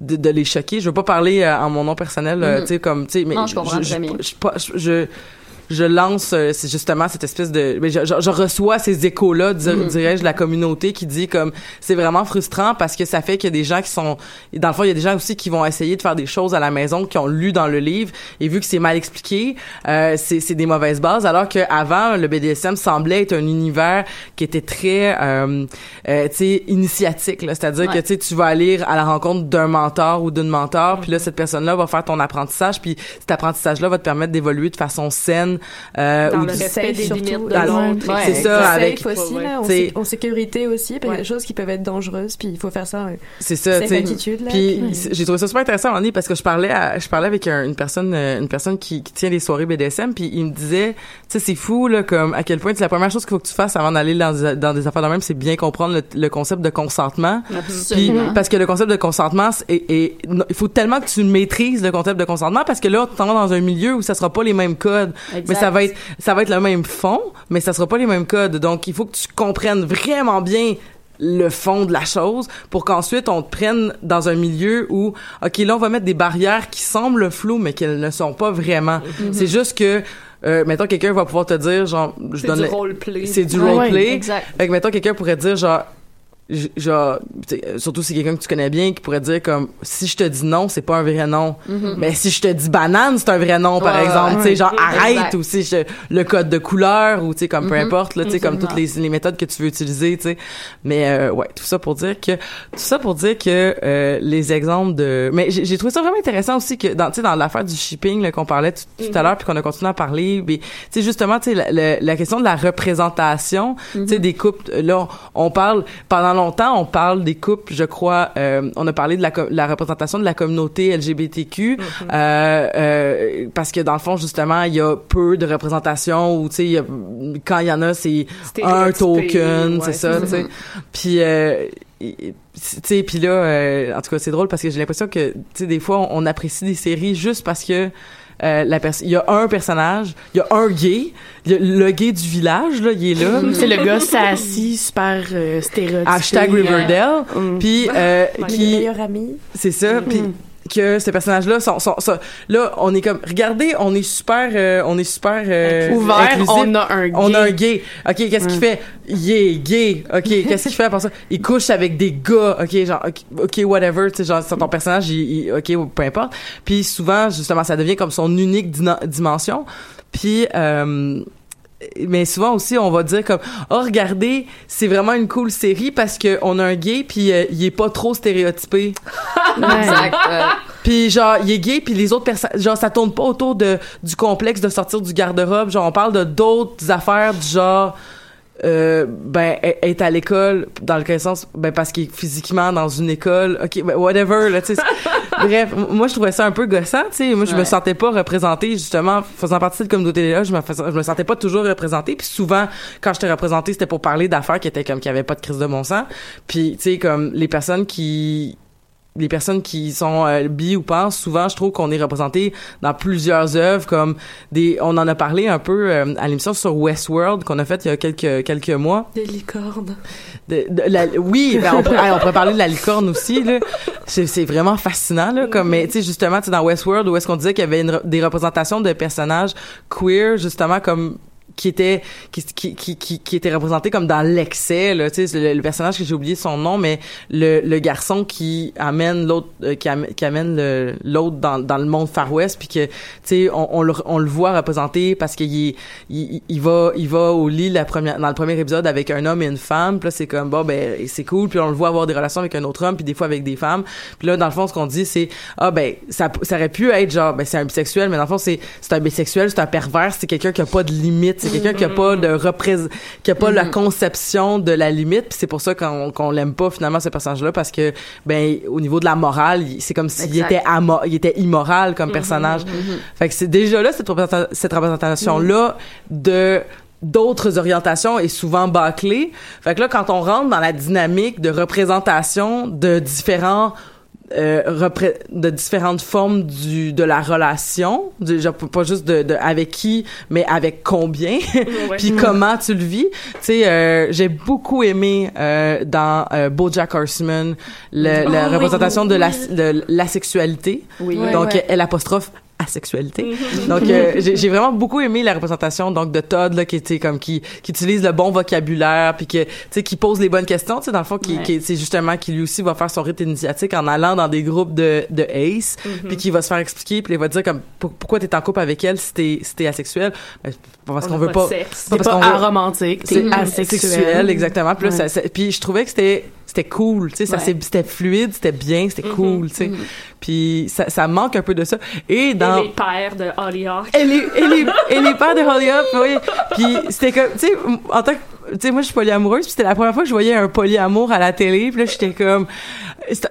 de, de les choquer. Je veux pas parler euh, en mon nom personnel, euh, Mhm. tu sais comme tu sais mais Non, je comprends je, je, pas- je, je, je lance euh, c'est justement cette espèce de je, je, je reçois ces échos là Mhm. dirais-je de la communauté qui dit comme c'est vraiment frustrant parce que ça fait qu'il y a des gens qui sont dans le fond il y a des gens aussi qui vont essayer de faire des choses à la maison qui ont lu dans le livre et vu que c'est mal expliqué euh, c'est c'est des mauvaises bases alors que avant le BDSM semblait être un univers qui était très euh, euh, tu sais initiatique c'est-à-dire Ouais. que tu tu vas aller à la rencontre d'un mentor ou d'une mentor puis là cette personne là va faire ton apprentissage puis cet apprentissage là va te permettre d'évoluer de façon saine euh, Dans ou le du- respect des surtout. limites de l'autre. Ouais, c'est ça, Safe avec- aussi, Ouais, là, en, en sécurité aussi, parce qu'il y a Ouais. des choses qui peuvent être dangereuses, puis il faut faire ça. euh, c'est ça tu sais attitude, là. Puis j'ai trouvé ça super intéressant donné, parce que je parlais à, je parlais avec un- une personne euh, une personne qui, qui tient des soirées BDSM puis il me disait tu sais c'est fou là comme à quel point c'est la première chose qu'il faut que tu fasses avant d'aller dans, des- dans des affaires de même c'est bien comprendre le, le concept de consentement puis parce que le concept de consentement non, il faut tellement que tu maîtrises le concept de consentement parce que là tu t'en vas dans un milieu où ça sera pas les mêmes codes mais ça va être ça va être le même fond mais ça sera pas les mêmes codes donc il faut que tu comprennes vraiment bien le fond de la chose pour qu'ensuite on te prenne dans un milieu où ok là on va mettre des barrières qui semblent floues mais qu'elles ne sont pas vraiment Mm-hmm. c'est juste que euh, mettons quelqu'un va pouvoir te dire genre je C'est donne du le- roleplay. c'est du Ouais, roleplay Exact. fait que mettons quelqu'un pourrait dire genre genre euh, surtout si quelqu'un que tu connais bien qui pourrait dire comme si je te dis non c'est pas un vrai non mais si je te dis banane c'est un vrai non par Mm-hmm. Ouais, exemple tu sais ouais. genre arrête Exact. ou si je, le code de couleur ou tu sais comme peu Mhm. importe là tu sais comme toutes les, les méthodes que tu veux utiliser tu sais mais euh, ouais tout ça pour dire que tout ça pour dire que euh, les exemples de mais j'ai trouvé ça vraiment intéressant aussi que dans tu sais dans l'affaire du shipping qu'on parlait tout, tout à l'heure puis qu'on a continué à parler mais tu sais justement tu sais la, la- la question de la représentation tu sais des couples là on, on parle pendant longtemps on parle des couples je crois euh, on a parlé de la, la représentation de la communauté LGBTQ euh, euh, parce que dans le fond justement il y a peu de représentation ou tu sais quand il y en a c'est un token ouais, c'est ça tu sais. Puis euh, tu sais puis là euh, en tout cas c'est drôle parce que j'ai l'impression que tu sais des fois on, on apprécie des séries juste parce que euh, la personne il y a un personnage il y a un gay il y a le gay du village là il est là C'est le gars sassy, super euh, stéréotypé. hashtag Riverdale Mm. puis euh, qui meilleurs amis. c'est ça puis que ces personnages-là sont, sont, sont- là on est comme regardez on est super euh, on est super euh, Ouvert, inclusif. on a un gay. on a un gay. Ok qu'est-ce qu'il fait? Il est gay. Ok qu'est-ce qu'il fait après ça? Il couche avec des gars. Ok genre ok, whatever tu sais genre ton personnage il, il- ok peu importe. Puis souvent justement ça devient comme son unique dimension. Puis euh, mais souvent aussi on va dire comme oh regardez c'est vraiment une cool série parce que on a un gay puis euh, il est pas trop stéréotypé Exact. Puis genre, il est gay, puis les autres personnes, genre, ça tourne pas autour de du complexe de sortir du garde-robe. Genre, on parle de d'autres affaires du genre. Euh, ben être à l'école dans le sens ben parce qu'il est physiquement dans une école. Ok ben whatever là tu sais bref moi je trouvais ça un peu gossant tu sais. Moi je me Ouais. sentais pas représentée justement faisant partie de cette communauté là je me je me sentais pas toujours représentée. Puis souvent quand j'étais représentée c'était pour parler d'affaires qui étaient comme qui avaient pas de crise de bon sens. Puis tu sais comme les personnes qui les personnes qui sont euh, bi ou pas, souvent je trouve qu'on est représenté dans plusieurs œuvres comme des on en a parlé un peu euh, à l'émission sur Westworld qu'on a fait il y a quelques quelques mois. Des licornes. De- de- la- oui, ben on, pourrait, on pourrait parler de la licorne aussi là. C'est c'est vraiment fascinant là comme mais tu sais justement tu sais, dans Westworld où est-ce qu'on disait qu'il y avait une des représentations de personnages queer justement comme qui était qui qui qui qui, était représenté comme dans l'excès là tu sais le, le personnage que j'ai oublié son nom mais le, le garçon qui amène l'autre euh, qui, amène, qui amène l'autre dans, dans le monde Far West puis que tu sais on, on le on le voit représenté parce qu'il il, il va il va au lit la première dans le premier épisode avec un homme et une femme puis là c'est comme bon ben c'est cool puis on le voit avoir des relations avec un autre homme puis des fois avec des femmes. Puis là dans le fond ce qu'on dit c'est ah ben ça ça aurait pu être genre ben c'est un bisexuel mais dans le fond c'est c'est un bisexuel c'est un pervers c'est quelqu'un qui a pas de limite c'est quelqu'un qui a pas de qui a pas la conception de la limite puis c'est pour ça qu'on qu'on l'aime pas finalement ce personnage là parce que ben au niveau de la morale c'est comme s'il était amo- il était immoral comme personnage. Fait que c'est déjà là cette, représenta- cette représentation là de d'autres orientations est souvent bâclée. Fait que là, quand on rentre dans la dynamique de représentation de différents euh, de différentes formes du de la relation, du, genre, pas juste de, de avec qui, mais avec combien, puis comment tu le vis. Tu sais, euh, j'ai beaucoup aimé euh, dans euh, BoJack Horseman le- Oh, la oui, représentation oui, de la oui. de l'asexualité. Oui. Ouais, Donc elle apostrophe asexualité. Donc euh, j'ai j'ai vraiment beaucoup aimé la représentation donc de Todd là qui était comme qui qui utilise le bon vocabulaire puis que tu sais qui pose les bonnes questions, tu sais dans le fond qui, Ouais. qui c'est justement qui lui aussi va faire son rite initiatique en allant dans des groupes de de ace puis qui va se faire expliquer puis il va dire comme pour- pourquoi t'es en couple avec elle si t'es si t'es asexuel? Ben, c'est parce On qu'on veut pas pas c'est parce pas qu'on veut- aromantique, c'est t'es asexuel asexuel. exactement puis là, Ouais. ça- ça- puis je trouvais que c'était c'était cool tu sais ça Ouais. c'était fluide c'était bien c'était cool tu sais puis ça, ça manque un peu de ça et dans Et les pères de Hollyhock. et les, et les, et les pères de Hollyhock, oui. Puis c'était comme, tu sais, en tant que, tu sais, moi, je suis polyamoureuse, puis c'était la première fois que je voyais un polyamour à la télé, puis là, j'étais comme,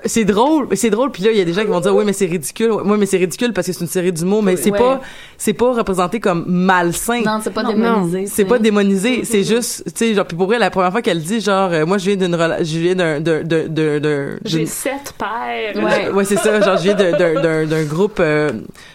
c'est drôle, c'est drôle, puis là, il y a des gens qui vont dire, oui, mais c'est ridicule, oui, mais c'est ridicule parce que c'est une série d'humour, mais c'est Ouais. pas, c'est pas représenté comme malsain. Non, c'est pas Non. démonisé. C'est pas démonisé, c'est juste, tu sais, genre, puis pour vrai, la première fois qu'elle dit, genre, euh, moi, je viens d'une, je viens d'un, d'un, d'un, J'ai sept pères. Ouais. ouais, c'est ça. Genre, je viens d'un- d'un- groupe euh,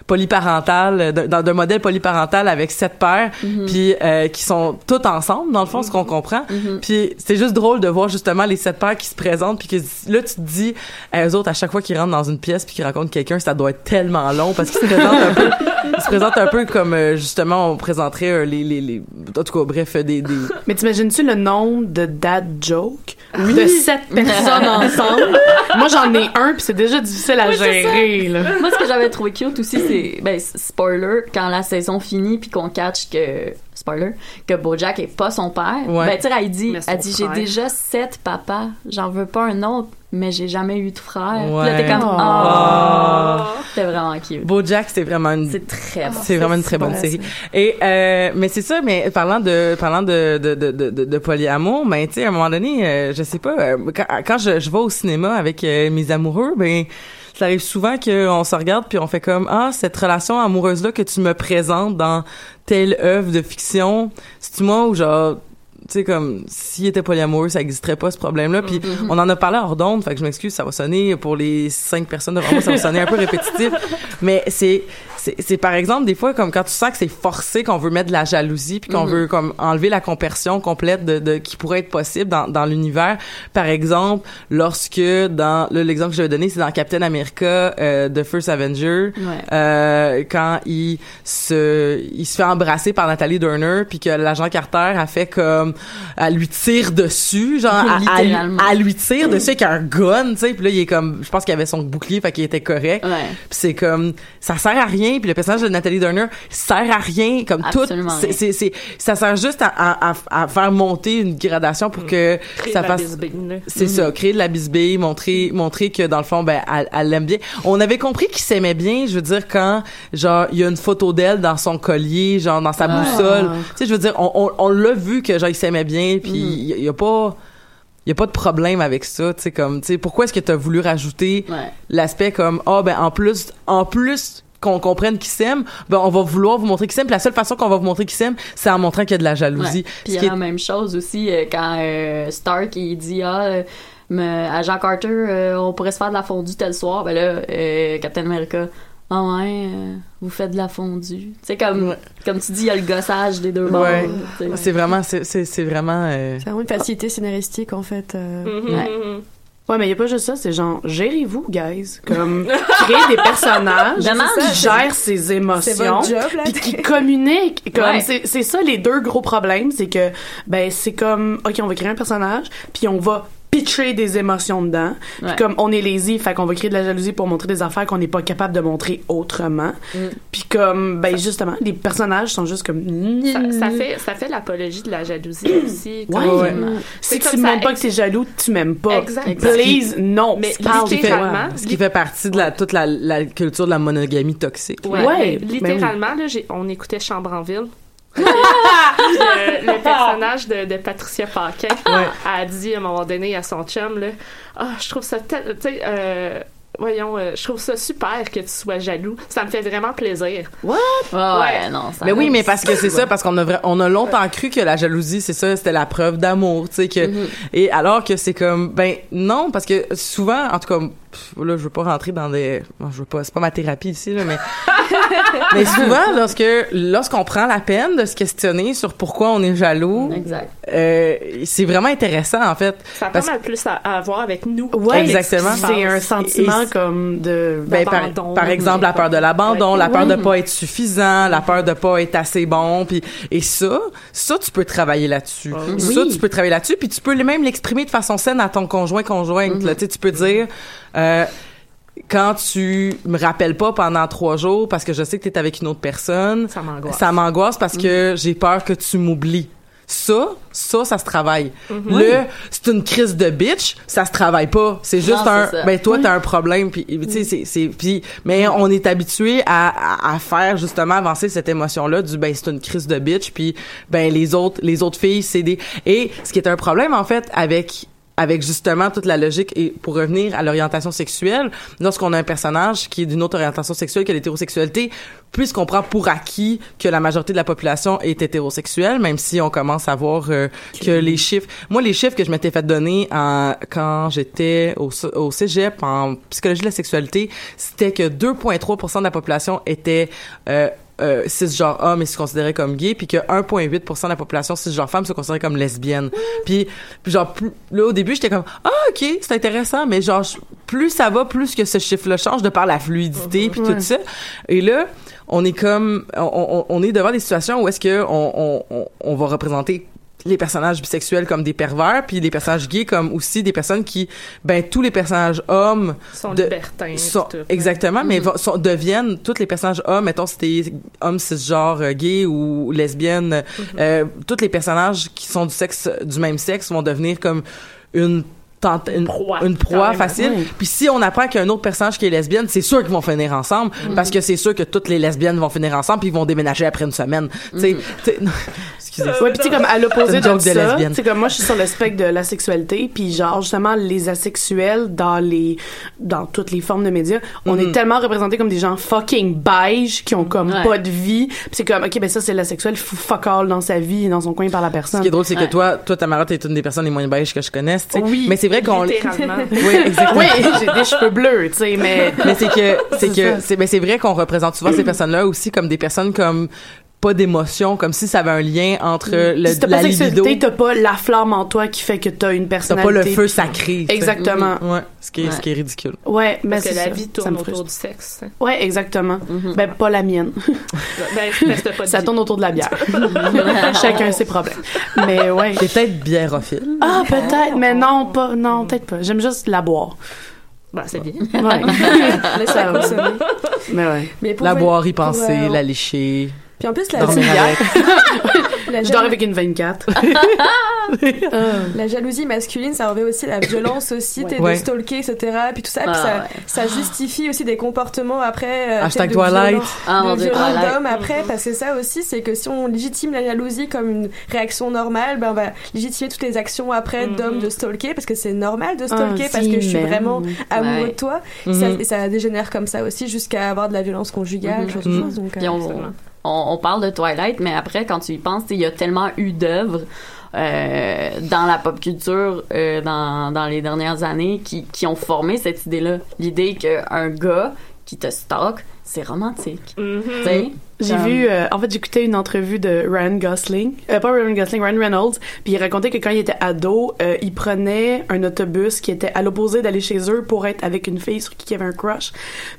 polyparental, d'un- d'un modèle polyparental avec sept pères, puis euh, qui sont tous ensemble, dans le fond, ce qu'on comprend. Puis c'est juste drôle de voir justement les sept pères qui se présentent, puis que là, tu te dis, euh, eux autres, à chaque fois qu'ils rentrent dans une pièce puis qu'ils rencontrent quelqu'un, ça doit être tellement long parce qu'ils se présentent un peu, ils se présentent un peu comme euh, justement on présenterait euh, les, les, les, en tout cas, bref, des, des Mais t'imagines-tu le nombre de dad jokes de sept personnes ensemble? Moi, j'en ai un, puis c'est déjà difficile à Oui, gérer, là. Moi, ce que j'avais trouvé cute aussi, c'est, ben, spoiler, quand la saison finit puis qu'on catch que, spoiler, que Bojack est pas son père. Ouais. Ben, tu sais, elle dit, elle dit, j'ai déjà sept papas, j'en veux pas un autre, mais j'ai jamais eu de frère. Ouais. Là, t'es comme, Oh. oh, c'était vraiment cute. BoJack, c'est vraiment une C'est très bon. C'est vraiment une très bonne série. Et euh, mais c'est ça, mais parlant de parlant de de de de, de, de polyamour, ben tu sais à un moment donné, euh, je sais pas, euh, quand, quand je, je vais au cinéma avec euh, mes amoureux, ben ça arrive souvent qu'on se regarde puis on fait comme ah cette relation amoureuse là que tu me présentes dans telle œuvre de fiction, c'est moi ou genre tu sais comme s'il était polyamoureux ça existerait pas ce problème là puis on en a parlé hors d'onde fait que je m'excuse ça va sonner pour les cinq personnes devant moi ça va sonner un peu répétitif. Mais c'est c'est c'est par exemple des fois comme quand tu sens que c'est forcé qu'on veut mettre de la jalousie puis qu'on veut comme enlever la compersion complète de, de qui pourrait être possible dans dans l'univers par exemple lorsque dans là, l'exemple que je vais donner c'est dans Captain America euh, The First Avenger Ouais. euh, quand il se il se fait embrasser par Nathalie Turner puis que l'agent Carter a fait comme elle lui tire dessus genre à, à, lui- tire dessus avec un gun tu sais puis là il est comme je pense qu'il avait son bouclier fait qu'il était correct Ouais. puis c'est comme ça sert à rien rien, puis le personnage de Nathalie Turner sert à rien, comme tout. Absolument c'est- rien. c'est- c'est- ça sert juste à, à, à- à faire monter une gradation pour que Créer ça de la fasse. bisbille, là. C'est ça, créer de la bisbille, montrer, montrer que dans le fond, ben, elle, elle l'aime bien. On avait compris qu'il s'aimait bien, je veux dire, quand, genre, il y a une photo d'elle dans son collier, genre, dans sa Ah. boussole. Tu sais, je veux dire, on, on, on l'a vu que, genre, il s'aimait bien, puis il y, a- il y a pas, il y a pas de problème avec ça, tu sais, comme, tu sais, pourquoi est-ce que t'as voulu rajouter Ouais. l'aspect comme, ah, ben, en plus, en plus, qu'on comprenne qu'ils s'aiment, ben on va vouloir vous montrer qu'ils s'aiment. Puis la seule façon qu'on va vous montrer qu'ils s'aiment, c'est en montrant qu'il y a de la jalousie. Ouais. Puis il y a est- la même chose aussi euh, quand euh, Stark il dit ah euh, me- à Jean Carter euh, on pourrait se faire de la fondue tel soir ben là euh, Captain America ah ouais euh, vous faites de la fondue c'est comme comme tu dis il y a le gossage des deux bords Ouais. C'est vraiment, c'est, vraiment. euh, C'est vraiment une facilité scénaristique, en fait. euh. Ouais. Ouais, mais il y a pas juste ça, c'est genre, gérez-vous, guys. Comme, créez des personnages qui gèrent ses émotions. puis qui communiquent. Comme, Ouais. c'est ça les deux gros problèmes, c'est que, ben, c'est comme, OK, on va créer un personnage, puis on va pitcher des émotions dedans. Puis Ouais. comme on est lazy, fait qu'on va créer de la jalousie pour montrer des affaires qu'on n'est pas capable de montrer autrement. Mm. Puis comme, ben, justement, les personnages sont juste comme... Ça, ça fait, ça fait l'apologie de la jalousie aussi. Ouais. comme- ouais. C'est Si tu ça montres pas que t'es jaloux, tu m'aimes pas. Exact. Please, non. Mais parle littéralement. Ce qui fait partie de la, toute la, la culture de la monogamie toxique. Ouais, mais ben littéralement, là, j'ai- on écoutait Chambre en ville. Puis, le, le personnage de, de Patricia Paquin a dit à un moment donné à son chum là, ah je trouve ça tel- tu sais euh, voyons euh, je trouve ça super que tu sois jaloux. Ça me fait vraiment plaisir. Ouais, Ouais. non ça Mais oui, mais parce que c'est ça, parce qu'on a on a longtemps cru que la jalousie, c'est ça, c'était la preuve d'amour, tu sais que et alors que c'est comme ben non parce que souvent en tout cas pff, là je veux pas rentrer dans des bon, je veux pas c'est pas ma thérapie ici là mais mais souvent lorsque lorsqu'on prend la peine de se questionner sur pourquoi on est jaloux, exact. euh, c'est vraiment intéressant en fait. ça a Parce- pas mal plus à, à voir avec nous. Ouais, Exactement. C'est un sentiment Comme de Ben, par, exemple, la peur de l'abandon, la peur de pas être suffisant, la peur de pas être assez bon, puis et ça, ça tu peux travailler là-dessus. Ça Oui. tu peux travailler là-dessus, puis tu peux même l'exprimer de façon saine à ton conjoint conjointe. là. Tu peux dire euh, quand tu me rappelles pas pendant trois jours parce que je sais que tu es avec une autre personne, ça m'angoisse ça m'angoisse parce que j'ai peur que tu m'oublies. Ça, ça, ça se travaille. Le, c'est une crise de bitch, ça se travaille pas. C'est juste Non, un, ben toi t'as un problème puis tu sais c'est c'est puis mais on est habitué à, à à faire justement avancer cette émotion là du ben c'est une crise de bitch puis ben les autres les autres filles c'est des et ce qui est un problème en fait avec avec justement toute la logique et pour revenir à l'orientation sexuelle, lorsqu'on a un personnage qui est d'une autre orientation sexuelle que l'hétérosexualité, puisqu'on prend pour acquis que la majorité de la population est hétérosexuelle, même si on commence à voir euh, que les chiffres, moi les chiffres que je m'étais fait donner en, quand j'étais au, au cégep en psychologie de la sexualité, c'était que 2,3% de la population était euh, euh, cisgenre homme et se considérait comme gay, puis que 1,8% de la population cisgenre femme se considérait comme lesbienne. Puis, genre, plus, là, au début, j'étais comme, ah, ok, c'est intéressant, mais genre, plus ça va, plus que ce chiffre-là change de par la fluidité, puis tout ça. Et là, on est comme, on, on, on est devant des situations où est-ce que on, on, on va représenter les personnages bisexuels comme des pervers puis les personnages gays comme aussi des personnes qui ben tous les personnages hommes sont de- libertins sont- puis tout. exactement mais sont- deviennent tous les personnages hommes mettons si t'es homme cisgenre euh, gay ou lesbienne euh, tous les personnages qui sont du sexe du même sexe vont devenir comme une une proie, une proie carrément. facile puis si on apprend qu'il y a un autre personnage qui est lesbienne c'est sûr qu'ils vont finir ensemble parce que c'est sûr que toutes les lesbiennes vont finir ensemble puis ils vont déménager après une semaine tu sais tu sais- excusez Ouais, puis comme à l'opposé de de ça, sais, comme moi, je suis sur le spectre de la sexualité, puis genre, justement, les asexuels dans les, dans toutes les formes de médias, on Mhm. est tellement représentés comme des gens fucking beige, qui ont comme Ouais. pas de vie, c'est comme, ok, ben ça, c'est l'asexuel, fuck all dans sa vie, dans son coin par la Ce personne. qui est drôle, c'est que toi, toi, Tamara, t'es une des personnes les moins beiges que je connaisse. Oui. Mais c'est vrai qu'on... littéralement Oui, exactement. Oui, j'ai des cheveux bleus, tu sais, mais... Mais c'est que, c'est que, c'est, mais c'est vrai qu'on représente souvent ces personnes-là aussi comme des personnes comme pas d'émotion, comme si ça avait un lien entre le, si t'as la pas de libido. sexualité, t'as pas la flamme en toi qui fait que t'as une T'as personnalité. pas le feu sacré. Exactement. Ouais. Ce qui est, ce qui est ridicule. Ouais, mais parce que c'est la ça. vie Ça tourne autour frustre. du sexe Ouais, exactement. Ben, pas la mienne. ben, mais pas Ça tourne autour de la bière. Chacun ses problèmes. Mais ouais. T'es peut-être biérophile. Ah, peut-être, mais non, pas, non, peut-être pas. J'aime juste la boire. Ben, c'est bien. Ouais. Laisse-la Ça. Mais ouais. Mais pour La boire, y pour, penser, euh, la lécher. Puis en plus, la, la Je dors avec une 24. la jalousie masculine, ça revêt aussi la violence aussi, t'es Ouais. de stalker, etc. Puis tout ça, Ah, puis ça, ouais. ça justifie aussi des comportements après. euh, Hashtag Twilight. Ah, d'hommes après, parce que ça aussi, c'est que si on légitime la jalousie comme une réaction normale, ben on va légitimer toutes les actions après Mhm. d'hommes de stalker, parce que c'est normal de stalker, Ah, parce que je suis vraiment amoureux Ouais. de toi. Mhm. Ça, et ça dégénère comme ça aussi, jusqu'à avoir de la violence conjugale, ce genre de Mhm. choses. Donc, euh, on, parle de Twilight, mais après, quand tu y penses, il y a tellement eu d'œuvres euh, dans la pop culture euh, dans, dans les dernières années qui, qui ont formé cette idée-là. L'idée qu'un gars qui te stalk, c'est romantique. Mhm. Sais? J'ai vu, euh, en fait, j'écoutais une entrevue de Ryan Gosling, euh, pas Ryan Gosling, Ryan Reynolds, puis il racontait que quand il était ado, euh, il prenait un autobus qui était à l'opposé d'aller chez eux pour être avec une fille sur qui il y avait un crush.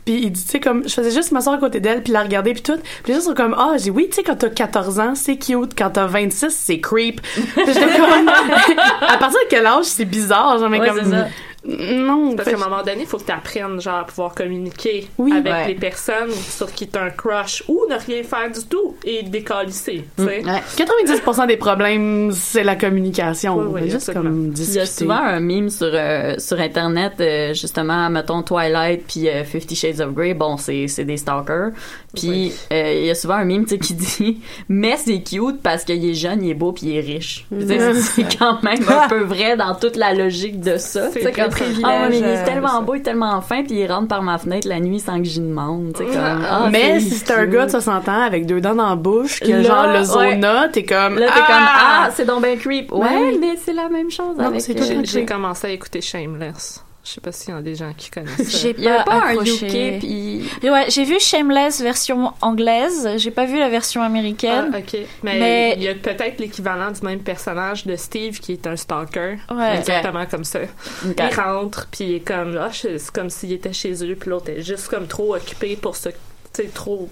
Puis il dit, tu sais, comme, je faisais juste m'asseoir à côté d'elle, puis la regarder, puis tout. Puis les gens sont comme, ah, j'ai oui, tu sais, quand t'as 14 ans, c'est cute, quand t'as 26, c'est creep. Puis j'étais comme, à partir de quel âge c'est bizarre, genre, mais Ouais, comme. Non, Parce qu'à un moment donné, il faut que tu apprennes genre, à pouvoir communiquer Oui. avec Ouais. les personnes sur qui tu un crush ou ne rien faire du tout et décalisser. Ouais. 90% des problèmes, c'est la communication. Oui, oui, C'est juste comme Il y a souvent un meme sur, euh, sur Internet, euh, justement, mettons Twilight puis euh, Fifty Shades of Grey, bon, c'est c'est des stalkers. Puis euh, il y a souvent un meme, tu sais, qui dit « Mais c'est cute parce qu'il est jeune, il est beau puis il est riche. Tu sais, C'est quand même un peu vrai dans toute la logique de ça. C'est comme, privilège, Ah, mais il est euh, tellement beau, il est tellement fin puis il rentre par ma fenêtre la nuit sans que j'y demande. Tu sais, comme, ah, mais c'est si c'est un gars de 60 ans avec deux dents dans la bouche, qui a Là, genre le ouais. zona, t'es comme. Là, t'es ah! comme « Ah, c'est donc ben creep. » Ouais, Ouais. mais c'est la même chose Non, avec... c'est euh, j'ai commencé à écouter Shameless. Je sais pas s'il y a des gens qui connaissent ça. J'ai Il y avait pas un. UK puis... Ouais, j'ai vu Shameless version anglaise, j'ai pas vu la version américaine. Ah, ok. Mais, Mais- il y a peut-être l'équivalent du même personnage de Steve qui est un stalker. Ouais. Exactement comme ça. Il rentre, puis il est comme là, c'est comme s'il était chez eux, puis l'autre est juste comme trop occupé pour se. Tu sais, trop.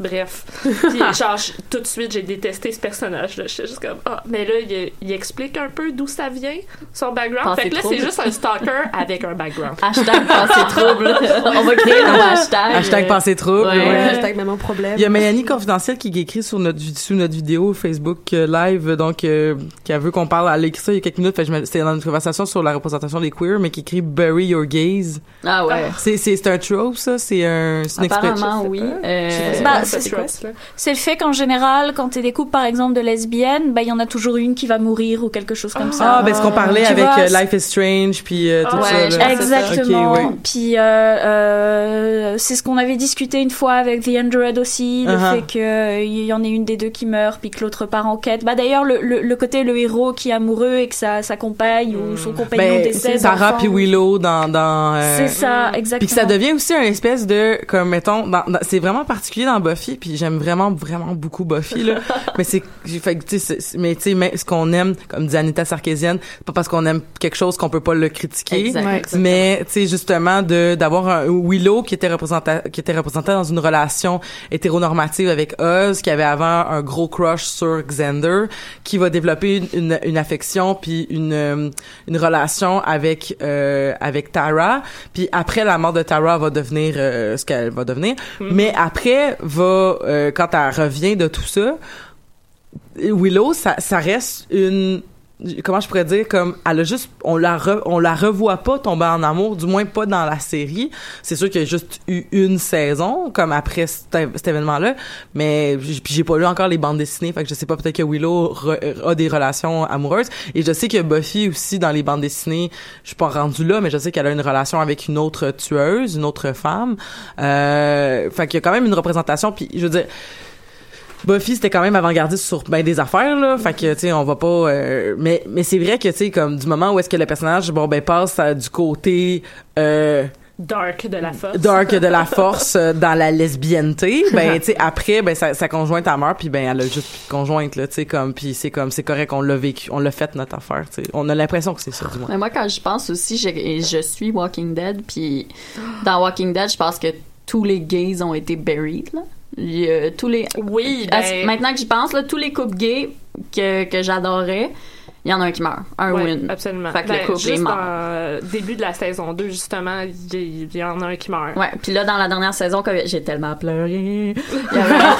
Bref. Puis, genre, je- tout de suite, j'ai détesté ce personnage-là. Je suis juste comme, ah, mais là, il, il explique un peu d'où ça vient, son background. Pensée fait que là, c'est juste un stalker avec un background. Hashtag pensée trouble. On va créer un hashtag. Hashtag passé trouble. ouais. ouais. Hashtag maman problème. Il y a Mélanie Confidentielle qui écrit sur notre, sous notre vidéo Facebook euh, live, donc, euh, qui a vu qu'on parle, elle a écrit ça il y a quelques minutes, fait que c'était dans une conversation sur la représentation des queers, mais qui écrit Bury Your Gaze. Ah ouais. C'est, c'est, c'est un trope, ça? C'est un, c'est une expression? Apparemment, oui. Euh, Bah, c'est le fait qu'en général, quand t'es des couples, par exemple, de lesbiennes, bah, il y en a toujours une qui va mourir ou quelque chose comme ça. Ah, ben, ce qu'on parlait Tu avec vois, euh, Life is Strange, puis euh, tout Ouais, ça. là. Exactement. Ok, oui. Puis euh, euh, c'est ce qu'on avait discuté une fois avec The Android aussi, le Uh-huh. fait qu'il y en ait une des deux qui meurt puis que l'autre part en quête. Bah d'ailleurs le, le, le côté le héros qui est amoureux et que sa, sa compagne ou son compagnon Ben, décède. Sarah puis Willow dans, dans, euh, C'est ça, exactement. Puis que ça devient aussi un espèce de comme mettons c'est vraiment particulier dans Buffy puis j'aime vraiment vraiment beaucoup Buffy là. Mais c'est j'ai fait que, tu sais mais tu sais mais ce qu'on aime comme dit Anita Sarkeesian c'est pas parce qu'on aime quelque chose qu'on peut pas le critiquer. Exact, mais tu sais justement de d'avoir un Willow qui était représenté qui était représenté dans une relation hétéronormative avec Oz qui avait avant un gros crush sur Xander qui va développer une, une, une affection puis une euh, une relation avec euh, avec Tara. Puis après la mort de Tara va devenir euh, ce qu'elle va devenir. Mais après va euh, quand elle revient de tout ça Willow ça ça reste une comment je pourrais dire comme elle a juste on la re- on la revoit pas tomber en amour du moins pas dans la série. C'est sûr qu'il y a juste eu une saison comme après cet, événement là mais j'ai pas lu encore les bandes dessinées fait que je sais pas peut-être que Willow a des relations amoureuses. Et je sais que Buffy aussi dans les bandes dessinées je suis pas rendue là mais je sais qu'elle a une relation avec une autre tueuse une autre femme. Euh, fait qu'il y a quand même une représentation puis je veux dire Buffy c'était quand même avant-gardiste sur ben des affaires là fait que tu sais on va pas euh, mais mais c'est vrai que tu sais comme du moment où est-ce que le personnage bon ben passe à- du côté euh, Dark de la force. dark de la force euh, dans la lesbienneté ben tu sais après ben sa, sa conjointe a meurt puis ben elle a juste plus de conjointe là tu sais comme puis c'est comme c'est correct on l'a vécu on l'a fait notre affaire tu sais on a l'impression que c'est ça du moins Mais moi, quand je pense aussi, je, et je suis Walking Dead, puis dans Walking Dead, je pense que tous les gays ont été buried, là. Tous les... Oui, À- ben- Maintenant que j'y pense, là, tous les couples gays que, que j'adorais, il y en a un qui meurt. Un Ouais, win. Absolument. Fait que Ben, le couple est juste mort. dans euh, début de la saison 2, justement, il y, y en a un qui meurt. Ouais, puis là dans la dernière saison quand j'ai tellement pleuré. Il y avait un,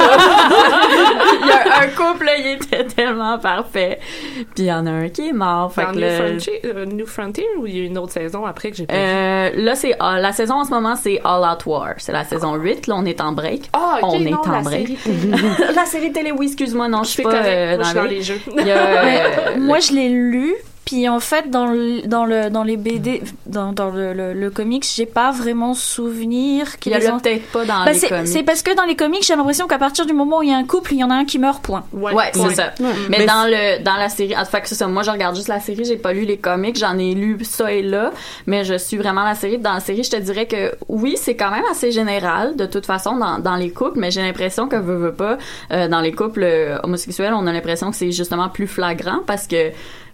il y a un couple, il était tellement parfait. Puis il y en a un qui est mort. Fait Dans que New, là, Frontier, euh, New Frontier ou il y a une autre saison après que j'ai pas vu? euh, là c'est ah, la saison en ce moment c'est All Out War. C'est la saison 8, là on est en break. Ah, ok, on non, est en la break. série télé. la série télé oui, excuse-moi, non, je suis pas correct, euh, moi, je suis dans les jeux. Il y a, Mais, euh, moi, je l'ai lu. Puis en fait, dans le, dans le, dans les BD, dans, dans le, le, le comics, j'ai pas vraiment souvenir il qu'ils y a ont... peut-être pas dans Bah, les c'est comics. c'est parce que dans les comics, j'ai l'impression qu'à partir du moment où il y a un couple, il y en a un qui meurt, point. Ouais, Ouais, point. c'est ça. Mais, Mais dans le dans la série, ah, fait que c'est ça. Moi, je regarde juste la série. J'ai pas lu les comics. J'en ai lu ça et là, mais je suis vraiment la série. Dans la série, je te dirais que oui, c'est quand même assez général de toute façon dans, dans les couples, mais j'ai l'impression que veut, veut pas euh, dans les couples euh, homosexuels, on a l'impression que c'est justement plus flagrant parce que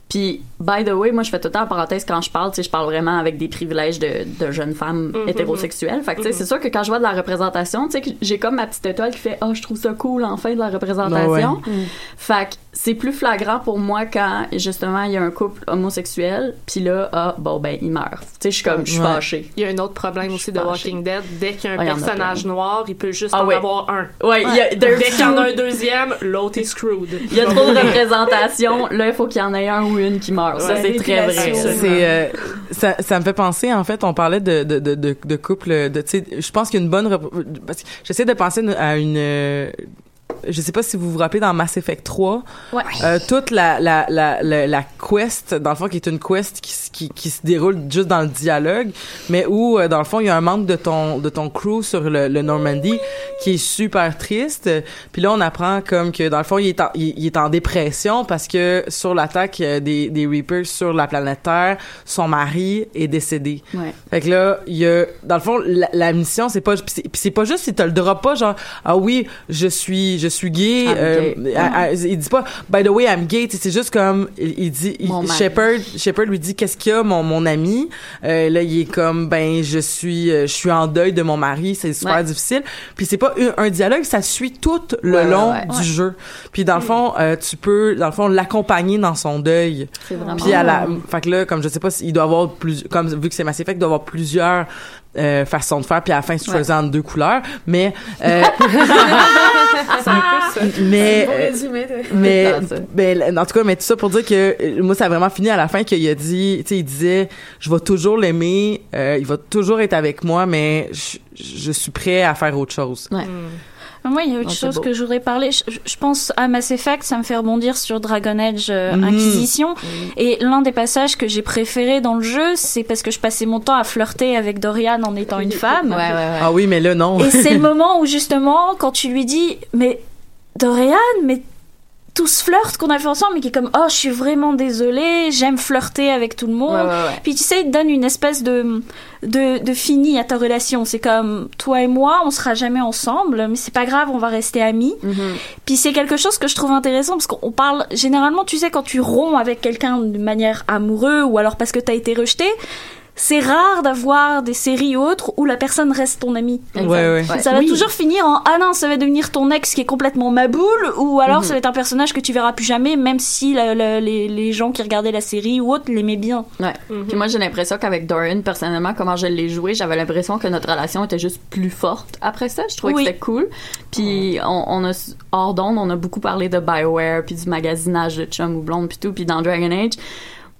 puis, by the way, moi, je fais tout le temps en parenthèse quand je parle, tu sais, je parle vraiment avec des privilèges de, de jeunes femmes Mhm. hétérosexuelles. Fait que, tu sais, Mhm. c'est sûr que quand je vois de la représentation, tu sais, j'ai comme ma petite étoile qui fait « Oh, je trouve ça cool, enfin, de la représentation. Ouais. Fait que c'est plus flagrant pour moi quand, justement, il y a un couple homosexuel, puis là, ah, bon, ben, il meurt. Tu sais, je suis comme, je suis Ouais. fâchée. Il y a un autre problème aussi de fâchée. Walking Dead. Dès qu'il y a un Ah, a personnage noir, il peut juste Ah en ouais. avoir un. Ouais, il y a, Dès qu'il y en a un deuxième, l'autre est screwed. il y a trop de représentation. Là, il faut qu'il y en ait un ou une qui meurt. Ça, c'est très vrai. C'est euh, ça, ça me fait penser en fait on parlait de de de de, couple de je pense qu'il y a une bonne parce que j'essaie de penser à une euh, je sais pas si vous vous rappelez dans Mass Effect 3 Ouais. euh, toute la la, la la la quest dans le fond qui est une quest qui qui qui se déroule juste dans le dialogue mais où euh, dans le fond il y a un membre de ton de ton crew sur le, le Normandy qui est super triste puis là on apprend comme que dans le fond il est en, il, il est en dépression parce que sur l'attaque euh, des des Reapers sur la planète Terre son mari est décédé Ouais. fait que là, il y a dans le fond la, la mission c'est pas c'est, pas juste si tu le drop pas genre ah oui, je suis je suis gay, euh, gay. à- à- il dit pas by the way I'm gay, c'est juste comme il, il dit il-. Shepard Shepard lui dit qu'est-ce qu'il y a mon mon ami? Euh, là il est comme ben je suis euh, je suis en deuil de mon mari, c'est super Ouais. difficile. Puis c'est pas un, un dialogue, ça suit tout le Ouais, long ouais. du jeu. Puis dans le fond, euh, tu peux dans le fond l'accompagner dans son deuil. C'est vraiment. Puis à la, fait que là, comme je sais pas, il doit avoir plus, comme vu que c'est Mass Effect, il doit avoir plusieurs euh, façons de faire. Puis à la fin, tu Ouais. choisis en deux couleurs, mais euh, mais Bon euh, mais C'est ça. ben, en tout cas, mais tout ça pour dire que euh, moi, ça a vraiment fini à la fin qu'il a dit, tu sais, il disait, je vais toujours l'aimer, euh, il va toujours être avec moi, mais je, je suis prêt à faire autre chose. Ouais. Moi, il y a autre Oh, chose que je voudrais parler. Je, je pense à Mass Effect, ça me fait rebondir sur Dragon Age euh, Mhm. Inquisition. Et l'un des passages que j'ai préféré dans le jeu, c'est parce que je passais mon temps à flirter avec Dorian en étant une femme. Ouais, ouais, ouais. Ah oui, mais là, non. Et c'est le moment où justement, quand tu lui dis, mais Dorian, mais tous flirtent qu'on a fait ensemble, mais qui est comme, oh, je suis vraiment désolée, j'aime flirter avec tout le monde. Ouais, ouais, ouais. Puis tu sais, il te donne une espèce de, de, de fini à ta relation. C'est comme, toi et moi, on sera jamais ensemble, mais c'est pas grave, on va rester amis. Mhm. Puis c'est quelque chose que je trouve intéressant parce qu'on parle généralement, tu sais, quand tu romps avec quelqu'un de manière amoureuse ou alors parce que t'as été rejeté, c'est rare d'avoir des séries autres où la personne reste ton ami. Ouais, ouais. Ça va Oui. toujours finir en ah non, ça va devenir ton ex qui est complètement maboule ou alors Mhm. ça va être un personnage que tu verras plus jamais, même si la- la- les, les gens qui regardaient la série ou autres l'aimaient bien. Ouais. Puis moi, j'ai l'impression qu'avec Dorian, personnellement, comment je l'ai joué, j'avais l'impression que notre relation était juste plus forte. Après ça, je trouvais Oui. que c'était cool. Puis on, on a, hors d'onde, on a beaucoup parlé de Bioware, puis du magasinage de chum ou blonde, puis tout. Puis dans Dragon Age,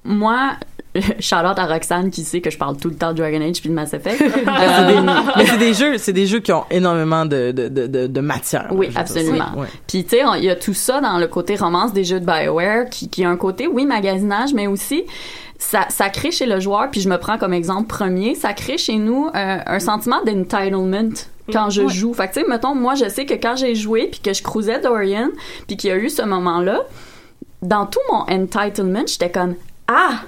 moi, shout-out à Roxane qui sait que je parle tout le temps de Dragon Age puis de Mass Effect. Mais c'est des, mais c'est des jeux, c'est des jeux qui ont énormément de, de, de, de, de matière. Oui, absolument. ouais. Puis tu sais, il y a tout ça dans le côté romance des jeux de BioWare qui, qui a un côté, oui, magasinage, mais aussi ça, ça crée chez le joueur, puis je me prends comme exemple premier, ça crée chez nous euh, un sentiment d'entitlement quand je Ouais. joue. Fait que tu sais, mettons, moi, je sais que quand j'ai joué, puis que je cruisais Dorian, puis qu'il y a eu ce moment-là, dans tout mon entitlement, j'étais comme « Ah!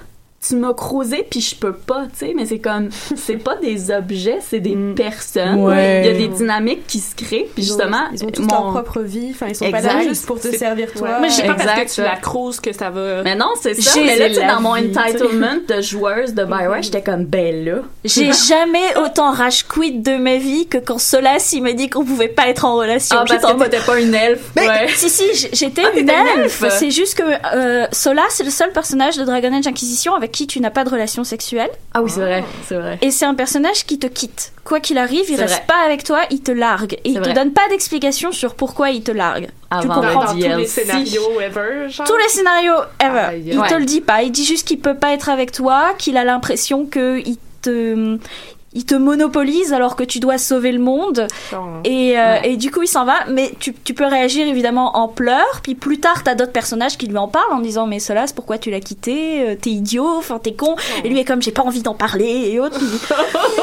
Tu m'as croisé puis je peux pas, tu sais, mais c'est comme, c'est pas des objets, c'est des personnes. Ouais. Il y a des dynamiques qui se créent, puis Ils ont- justement, ils ont tous mon- leur propre vie. Enfin, ils sont pas Exact. là juste pour te servir toi. Mais je sais pas parce que Exact. tu la croises que ça va. Mais non, c'est ça. Mais là, tu dans mon vie, entitlement de joueuse de Bioware, j'étais comme, ben là. J'ai jamais autant rage quit de ma vie que quand Solas il m'a dit qu'on pouvait pas être en relation. Ah, parce que t'étais pas une elfe. Mais ouais. si si, j'étais Ah, une elfe. C'est juste que euh, Solas c'est le seul personnage de Dragon Age Inquisition avec qui tu n'as pas de relation sexuelle. Ah oui, c'est vrai, c'est vrai. Et c'est un personnage qui te quitte. Quoi qu'il arrive, il reste vrai. pas avec toi, il te largue. Et il te vrai. donne pas d'explication sur pourquoi il te largue. tu Avant comprends dans tous les scénarios ever, genre. tous les scénarios ever. Il ouais. te le dit pas. Il dit juste qu'il peut pas être avec toi, qu'il a l'impression que il te il te monopolise alors que tu dois sauver le monde. Genre, Et, euh, Ouais. et du coup, il s'en va. Mais tu, tu peux réagir évidemment en pleurs. Puis plus tard, t'as d'autres personnages qui lui en parlent en disant Mais Solas, pourquoi tu l'as quitté? Euh, T'es idiot, enfin t'es con. Et lui est comme J'ai pas envie d'en parler et autres.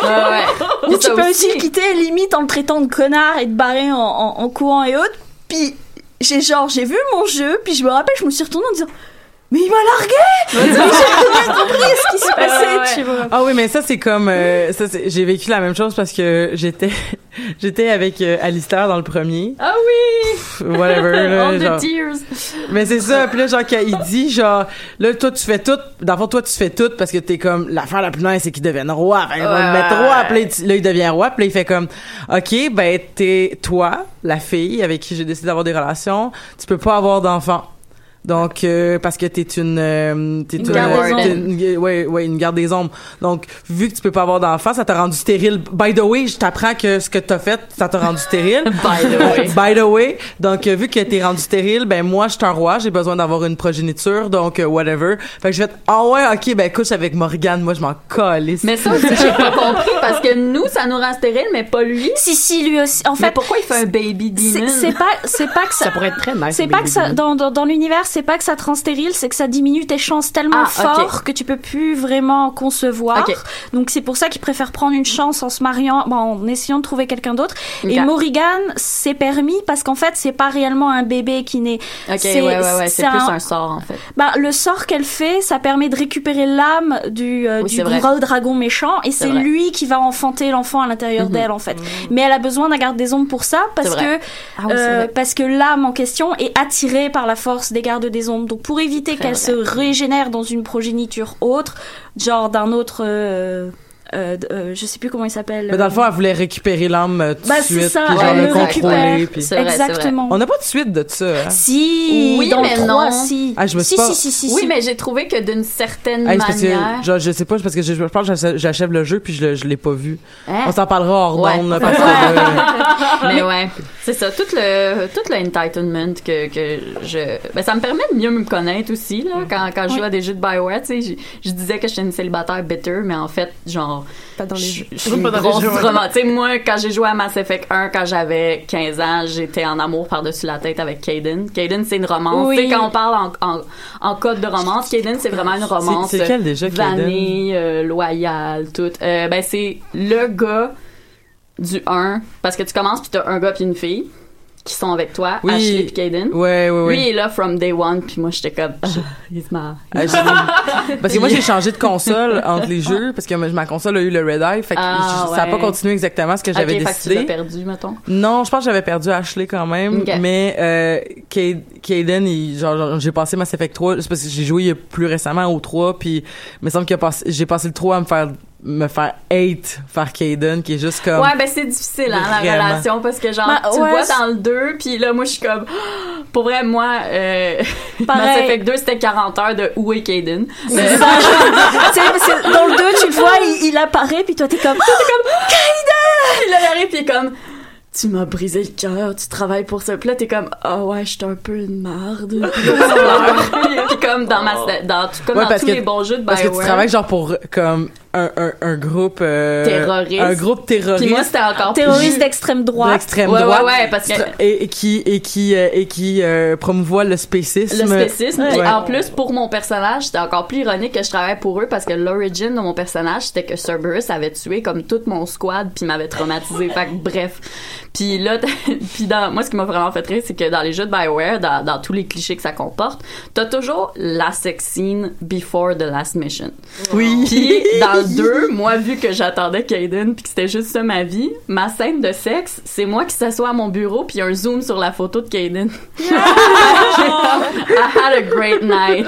Ouais, ouais. Ou Puis tu peux aussi le quitter limite en le traitant de connard et te barrer en, en, en courant et autres. Puis j'ai genre, j'ai vu mon jeu. Puis je me rappelle, je me suis retournée en disant Mais il m'a largué Mais j'ai rien compris ce qui se passait, Ouais, ouais. tu vois. Ah oui, mais ça c'est comme euh, ça j'ai vécu la même chose parce que j'étais j'étais avec euh, Alistair dans le premier. Ah oui! Whatever là, All the genre. tears. Mais c'est ça, puis là genre quand il dit genre là toi tu fais tout, d'abord toi tu fais tout parce que t'es comme l'affaire la plus nice c'est qu'il devienne roi, fait, on va le mettre roi, puis là, il- là il devient roi, puis là il fait comme OK, ben t'es toi, la fille avec qui j'ai décidé d'avoir des relations, tu peux pas avoir d'enfant. Donc euh, parce que t'es une euh, t'es Une garde des t'es ombres. une- ouais ouais une garde des ombres. Donc vu que tu peux pas avoir d'enfant, ça t'a rendu stérile. By the way, je t'apprends que ce que t'as fait, ça t'a rendu stérile. By the way. By the way, donc euh, vu que t'es rendu stérile, ben moi je suis un roi, j'ai besoin d'avoir une progéniture, donc euh, whatever. Fait que je vais ah ouais, OK, ben couche avec Morgane, moi je m'en calisse. Mais ça aussi, j'ai pas compris parce que nous, ça nous rend stérile, mais pas lui. Si, si, lui aussi. En Mais fait, pourquoi il fait un baby demon? c'est pas, c'est pas que ça. Ça pourrait être très nice. C'est pas que ça, dans, dans, dans l'univers, c'est pas que ça te rend stérile, c'est que ça diminue tes chances tellement Ah, fort que tu peux plus vraiment concevoir. Donc c'est pour ça qu'ils préfèrent prendre une chance en se mariant, bon, en essayant de trouver quelqu'un d'autre. Et Morrigan, c'est permis parce qu'en fait, c'est pas réellement un bébé qui naît. Ok, C'est- ouais, ouais, ouais. C'est plus un- un sort, en fait. Bah, le sort qu'elle fait, ça permet de récupérer l'âme du, euh, Oui, du gros dragon méchant, et c'est lui qui va enfanter l'enfant à l'intérieur Mhm. d'elle, en fait. Mais elle a besoin d'un garde des ombres pour ça, parce que. Ah oui, euh, parce que l'âme en question est attirée par la force des gardes des ombres. Donc, pour éviter Très qu'elle vrai. se régénère dans une progéniture autre, genre d'un autre, euh, euh, euh, je sais plus comment il s'appelle. Mais dans le fond, elle voulait récupérer l'âme euh, tout de Bah, c'est suite, ça, puis genre elle le le contrôler, puis... C'est vrai. Exactement. On n'a pas de suite de ça, hein? Si, Oui, dans mais le 3, non. si. Ah, je me si, suis pas- si, si, si, Oui, si. mais j'ai trouvé que d'une certaine Hey, parce que, manière. genre, je sais pas, parce que je, je pense que j'achève- le jeu puis je, le- je l'ai pas vu. Hein? On s'en parlera hors Ouais. d'onde, que, euh, mais ouais, c'est ça. Tout le, tout l'entitlement que, que je. Ben, ça me permet de mieux me connaître aussi, là. Quand, quand je joue à des jeux de Bioware, tu sais, je, je disais que j'étais une célibataire bitter, mais en fait, genre. Pas dans les je- jeux. Je suis Pas dans les jeux, Tu sais, moi, quand j'ai joué à Mass Effect 1, quand j'avais 15 ans, j'étais en amour par-dessus la tête avec Kaden. Kaden, c'est une romance. Oui. Tu sais, quand on parle en, en, en code de romance, Kaden, c'est vraiment une romance. c'est quelle déjà? Vanille, euh, loyale, tout. Euh, ben, c'est le gars du 1, parce que tu commences puis t'as un gars puis une fille qui sont avec toi, Oui. Ashley puis Kaden. ouais, ouais, ouais. Lui il est là from day one puis moi j'étais comme ah, my Ah, j'ai- parce que moi j'ai changé de console entre les jeux parce que ma console a eu le Red Eye fait que Ah, ça a pas continué exactement ce que j'avais Ok, fait que tu décidé perdu mettons. non je pense que j'avais perdu Ashley quand même mais euh, il- genre, j'ai passé Mass Effect 3 c'est parce que j'ai joué plus récemment au 3 puis il me semble que j'ai passé le 3 à me faire me faire hate faire Kaden qui est juste comme Ouais, ben c'est difficile hein, la relation parce que genre tu ouais, le vois dans le 2 puis là moi je suis comme pour vrai moi euh, Mass. Effect 2 c'était 40 heures de où est sais, parce que dans le 2, tu le vois, il, il apparaît, puis toi, t'es comme. Puis là, il arrive, puis il est comme, tu m'as brisé le cœur, tu travailles pour ça. Puis là, t'es comme, ah ouais, je suis un peu une marde. Puis comme dans, ma, dans, comme Ouais, dans parce tous que- les bons jeux de parce que tu Bioware. travailles genre pour comme un, un, un groupe euh, Terroriste. un groupe terroriste Puis moi, c'était encore Terroriste plus- d'extrême droite. d'extrême Ouais, ouais, droite ouais, parce que- et, et qui et qui euh, et qui euh, promouvoit le spécisme le spécisme. Puis Ouais. en plus, pour mon personnage, c'était encore plus ironique que je travaille pour eux parce que l'origine de mon personnage, c'était que Cerberus avait tué comme tout mon squad puis m'avait traumatisé. fait que bref. Puis là, puis dans, moi, ce qui m'a vraiment fait rire, c'est que dans les jeux de Bioware, dans, dans tous les clichés que ça comporte, t'as toujours la sex scene before the last mission. Oui. Puis dans le 2, moi, vu que j'attendais Kaden puis que c'était juste ça ma vie, ma scène de sexe, c'est moi qui s'assois à mon bureau puis un zoom sur la photo de Kaden. I had a great night.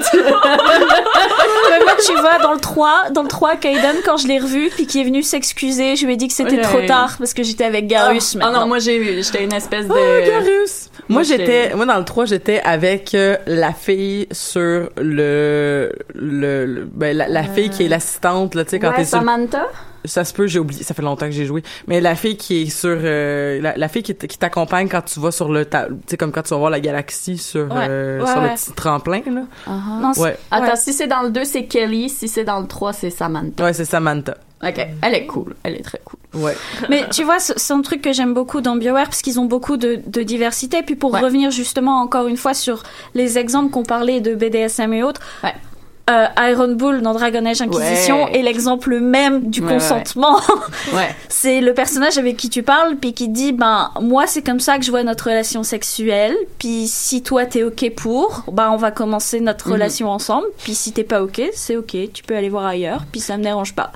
Mais moi, tu vois, dans le 3, dans le 3, Kaiden, quand je l'ai revu, puis qui est venu s'excuser, je lui ai dit que c'était Ouais. trop tard parce que j'étais avec Garus. Ah maintenant. non, moi j'ai j'étais une espèce de Oh! Moi, Moi, j'étais, moi, dans le 3, j'étais avec euh, la fille sur le, le, le- ben, la, la fille qui est l'assistante, là, tu sais, quand Ouais, t'es sur, Samantha? ça se peut, j'ai oublié, ça fait longtemps que j'ai joué, mais la fille qui est sur, euh, la, la fille qui, t'accompagne quand tu vas sur le, tu sais, comme quand tu vas voir la galaxie sur, Ouais. euh, Ouais, sur ouais. le petit tremplin, là. Non, c'est- Ouais. Attends, Ouais. si c'est dans le 2, c'est Kelly, si c'est dans le 3, c'est Samantha. Ouais, c'est Samantha. OK, elle est cool, elle est très cool. Ouais. Mais tu vois, c'est un truc que j'aime beaucoup dans BioWare parce qu'ils ont beaucoup de, de diversité. Puis pour Ouais. revenir justement encore une fois sur les exemples qu'on parlait de BDSM et autres, Ouais. euh, Iron Bull dans Dragon Age Inquisition Ouais. est l'exemple même du Ouais, consentement. Ouais. c'est le personnage avec qui tu parles puis qui dit ben moi c'est comme ça que je vois notre relation sexuelle puis si toi t'es ok pour ben on va commencer notre Mhm. relation ensemble puis si t'es pas ok c'est ok tu peux aller voir ailleurs puis ça me dérange pas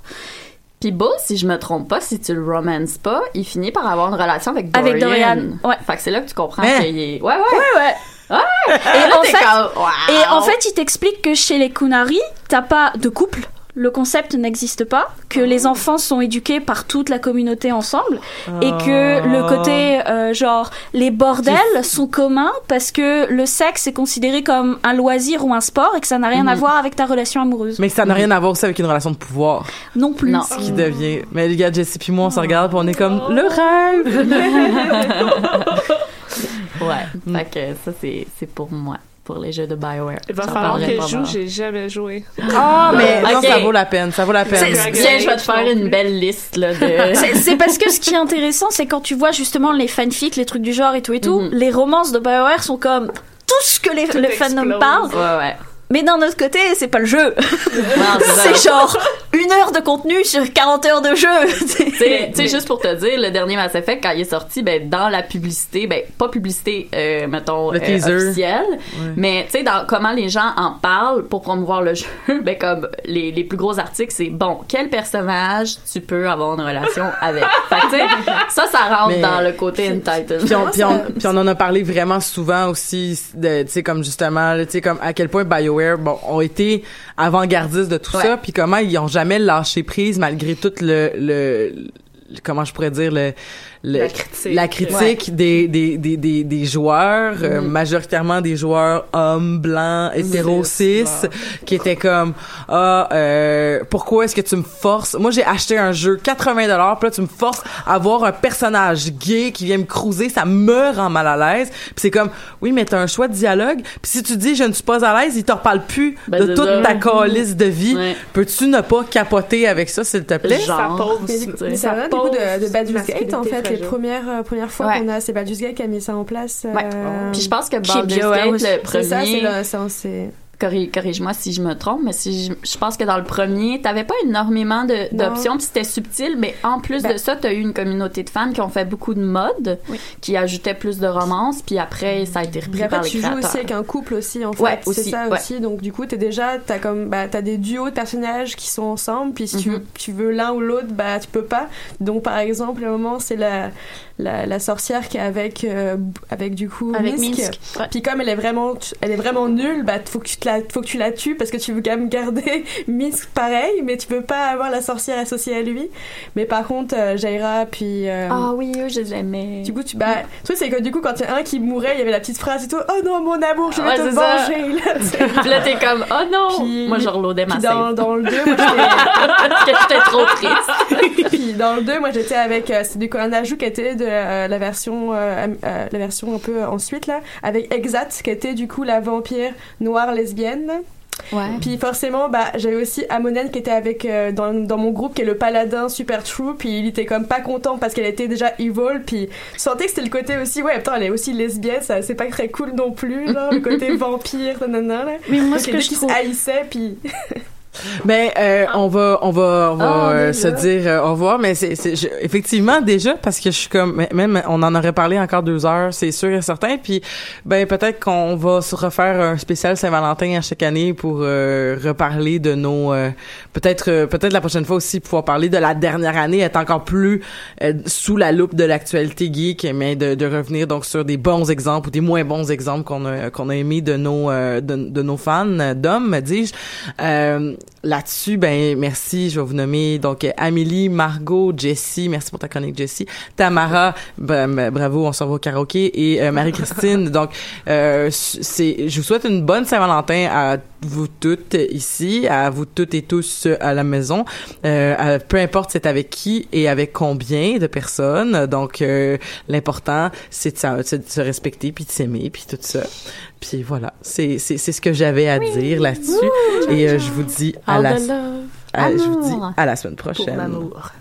Puis Bull, si je me trompe pas, si tu le romances pas, il finit par avoir une relation avec Dorian. Avec Dorian, ouais. Fait que c'est là que tu comprends Hein? qu'il est... Ouais, ouais. ouais Et en fait comme, wow. et en fait il t'explique que chez les Kunari t'as pas de couple le concept n'existe pas, que les enfants sont éduqués par toute la communauté ensemble, et que le côté euh, genre les bordels sont communs parce que le sexe est considéré comme un loisir ou un sport et que ça n'a rien à Mhm. voir avec ta relation amoureuse. Mais que ça n'a rien à voir aussi avec une relation de pouvoir. Non plus. Non. Ce qui devient. Mais les gars, Jessie puis moi, on se regarde puis on est comme le rêve! Ouais. Fait que ça, c'est c'est pour moi, pour les jeux de BioWare. Il va falloir que je joue, j'ai jamais joué. Ah, mais non, Ok. ça vaut la peine, ça vaut la peine. Tiens, je vais te faire une belle liste, là, de... C'est parce que ce qui est intéressant, c'est quand tu vois justement les fanfics, les trucs du genre et tout et tout, Mhm. les romances de BioWare sont comme tout ce que les, le fandom parle, Ouais, ouais. Mais d'un autre côté, c'est pas le jeu. Non, c'est genre une heure de contenu sur 40 heures de jeu. Tu sais, juste pour te dire, le dernier Mass Effect, quand il est sorti, ben, dans la publicité, ben, pas publicité, euh, mettons, Le euh, officielle, mais, tu sais, dans comment les gens en parlent pour promouvoir le jeu, ben, comme, les, les plus gros articles, c'est, bon, quel personnage tu peux avoir une relation avec? Fait ça, ça rentre Mais- dans le côté entitled. Puis on, puis, on, puis on en a parlé vraiment souvent aussi, de, tu sais, comme justement, tu sais, comme à quel point BioWare, bon, ont été avant-gardistes de tout Ouais. ça, puis comment ils ont jamais lâché prise malgré tout le- comment je pourrais dire, le, le- La critique. la critique des, des, des, des, des joueurs, euh, Mhm. majoritairement des joueurs hommes, blancs, hétéro cis, qui étaient comme, ah, euh, pourquoi est-ce que tu me forces? Moi, j'ai acheté un jeu 80 dollars, puis là, tu me forces à avoir un personnage gay qui vient me cruiser, ça me rend mal à l'aise. Puis c'est comme, oui, mais t'as un choix de dialogue. Puis si tu dis je ne suis pas à l'aise, il te reparle plus Ben, de toute ça. ta calice de vie. Ouais. Peux-tu ne pas capoter avec ça, s'il te plaît? Genre, Ça pose. tu sais. Mais ça Ça de, de Baldur's Gate en fait les premières euh, premières fois Ouais. qu'on a c'est Baldur's Gate qui a mis ça en place. Ouais. euh, Puis je pense que Baldur's Gate, le c'est c'est premier, le- ça, c'est corrige-moi si je me trompe, mais si je, je pense que dans le premier, t'avais pas énormément d'options, puis c'était subtil, mais en plus Ben- de ça, t'as eu une communauté de fans qui ont fait beaucoup de Oui. qui ajoutaient plus de romance, puis après, ça a été repris après, par les tu joues aussi avec un couple aussi, en fait. Ouais, c'est ça ouais. aussi. Donc, du coup, t'es déjà, t'as comme, bah, t'as des duos de personnages qui sont ensemble. Puis, si tu, Mhm. veux, tu veux l'un ou l'autre, bah, tu peux pas. Donc, par exemple, à un moment, c'est la, la, la sorcière qui est avec, euh, avec du coup, Avec Minsk. Puis, comme elle est vraiment, elle est vraiment nulle, bah, faut que tu te la, faut que tu la tues parce que tu veux quand même garder Minsk pareil, mais tu peux pas avoir la sorcière associée à lui. Mais par contre, euh, Jaira, puis, euh, Ah oui, eux, je les aimais. du coup, tu, bah, le truc, c'est que du coup, quand il y a un qui mourait, il y avait la petite phrase et tout, oh non, mon amour, je vais Ouais, te venger, là. Puis là, t'es comme, oh non! Puis- moi, je reloadais ma dans, dans le 2, moi j'étais. J'étais trop triste. Puis dans le 2, moi j'étais avec. euh, c'est du coup un ajout qui était de la version. la version un peu ensuite là. Avec Exat, qui était du coup la vampire noire lesbienne. Ouais. Puis forcément, bah, j'avais aussi Amonen qui était avec euh, dans, dans mon groupe, qui est le paladin super true, puis il était comme pas content parce qu'elle était déjà evil, puis je sentais que c'était le côté aussi, ouais, putain, elle est aussi lesbienne, ça c'est pas très cool non plus, genre, le côté vampire, nanana, là. Mais moi, ce que deux je trouve- se haïssaient, puis... Ben, euh, on va, on va, on va Ah, euh, se dire euh, au revoir, mais c'est, c'est je- effectivement déjà parce que je suis comme, mais- même on en aurait parlé encore deux heures, c'est sûr et certain. Puis, ben peut-être qu'on va se refaire un spécial Saint-Valentin à chaque année pour euh, reparler de nos, euh, peut-être, euh, peut-être la prochaine fois aussi pouvoir parler de la dernière année, être encore plus euh, sous la loupe de l'actualité geek, mais de, de revenir donc sur des bons exemples ou des moins bons exemples qu'on a, qu'on a aimés de nos, euh, de, de nos fans d'hommes, dis-je. Là-dessus, ben merci. Je vais vous nommer donc Amélie, Margot, Jessie. Merci pour ta chronique, Jessie. Tamara, ben, ben, bravo, on s'en va au karaoké et euh, Marie-Christine. donc, euh, c'est, je vous souhaite une bonne Saint-Valentin à vous toutes ici, à vous toutes et tous euh, à la maison. Euh, peu importe c'est avec qui et avec combien de personnes. Donc, euh, l'important c'est de, de se respecter puis de s'aimer puis tout ça. Puis voilà, c'est c'est c'est ce que j'avais à dire là-dessus. Et euh, je vous dis à All la à- je vous dis à la semaine Pour prochaine. l'amour.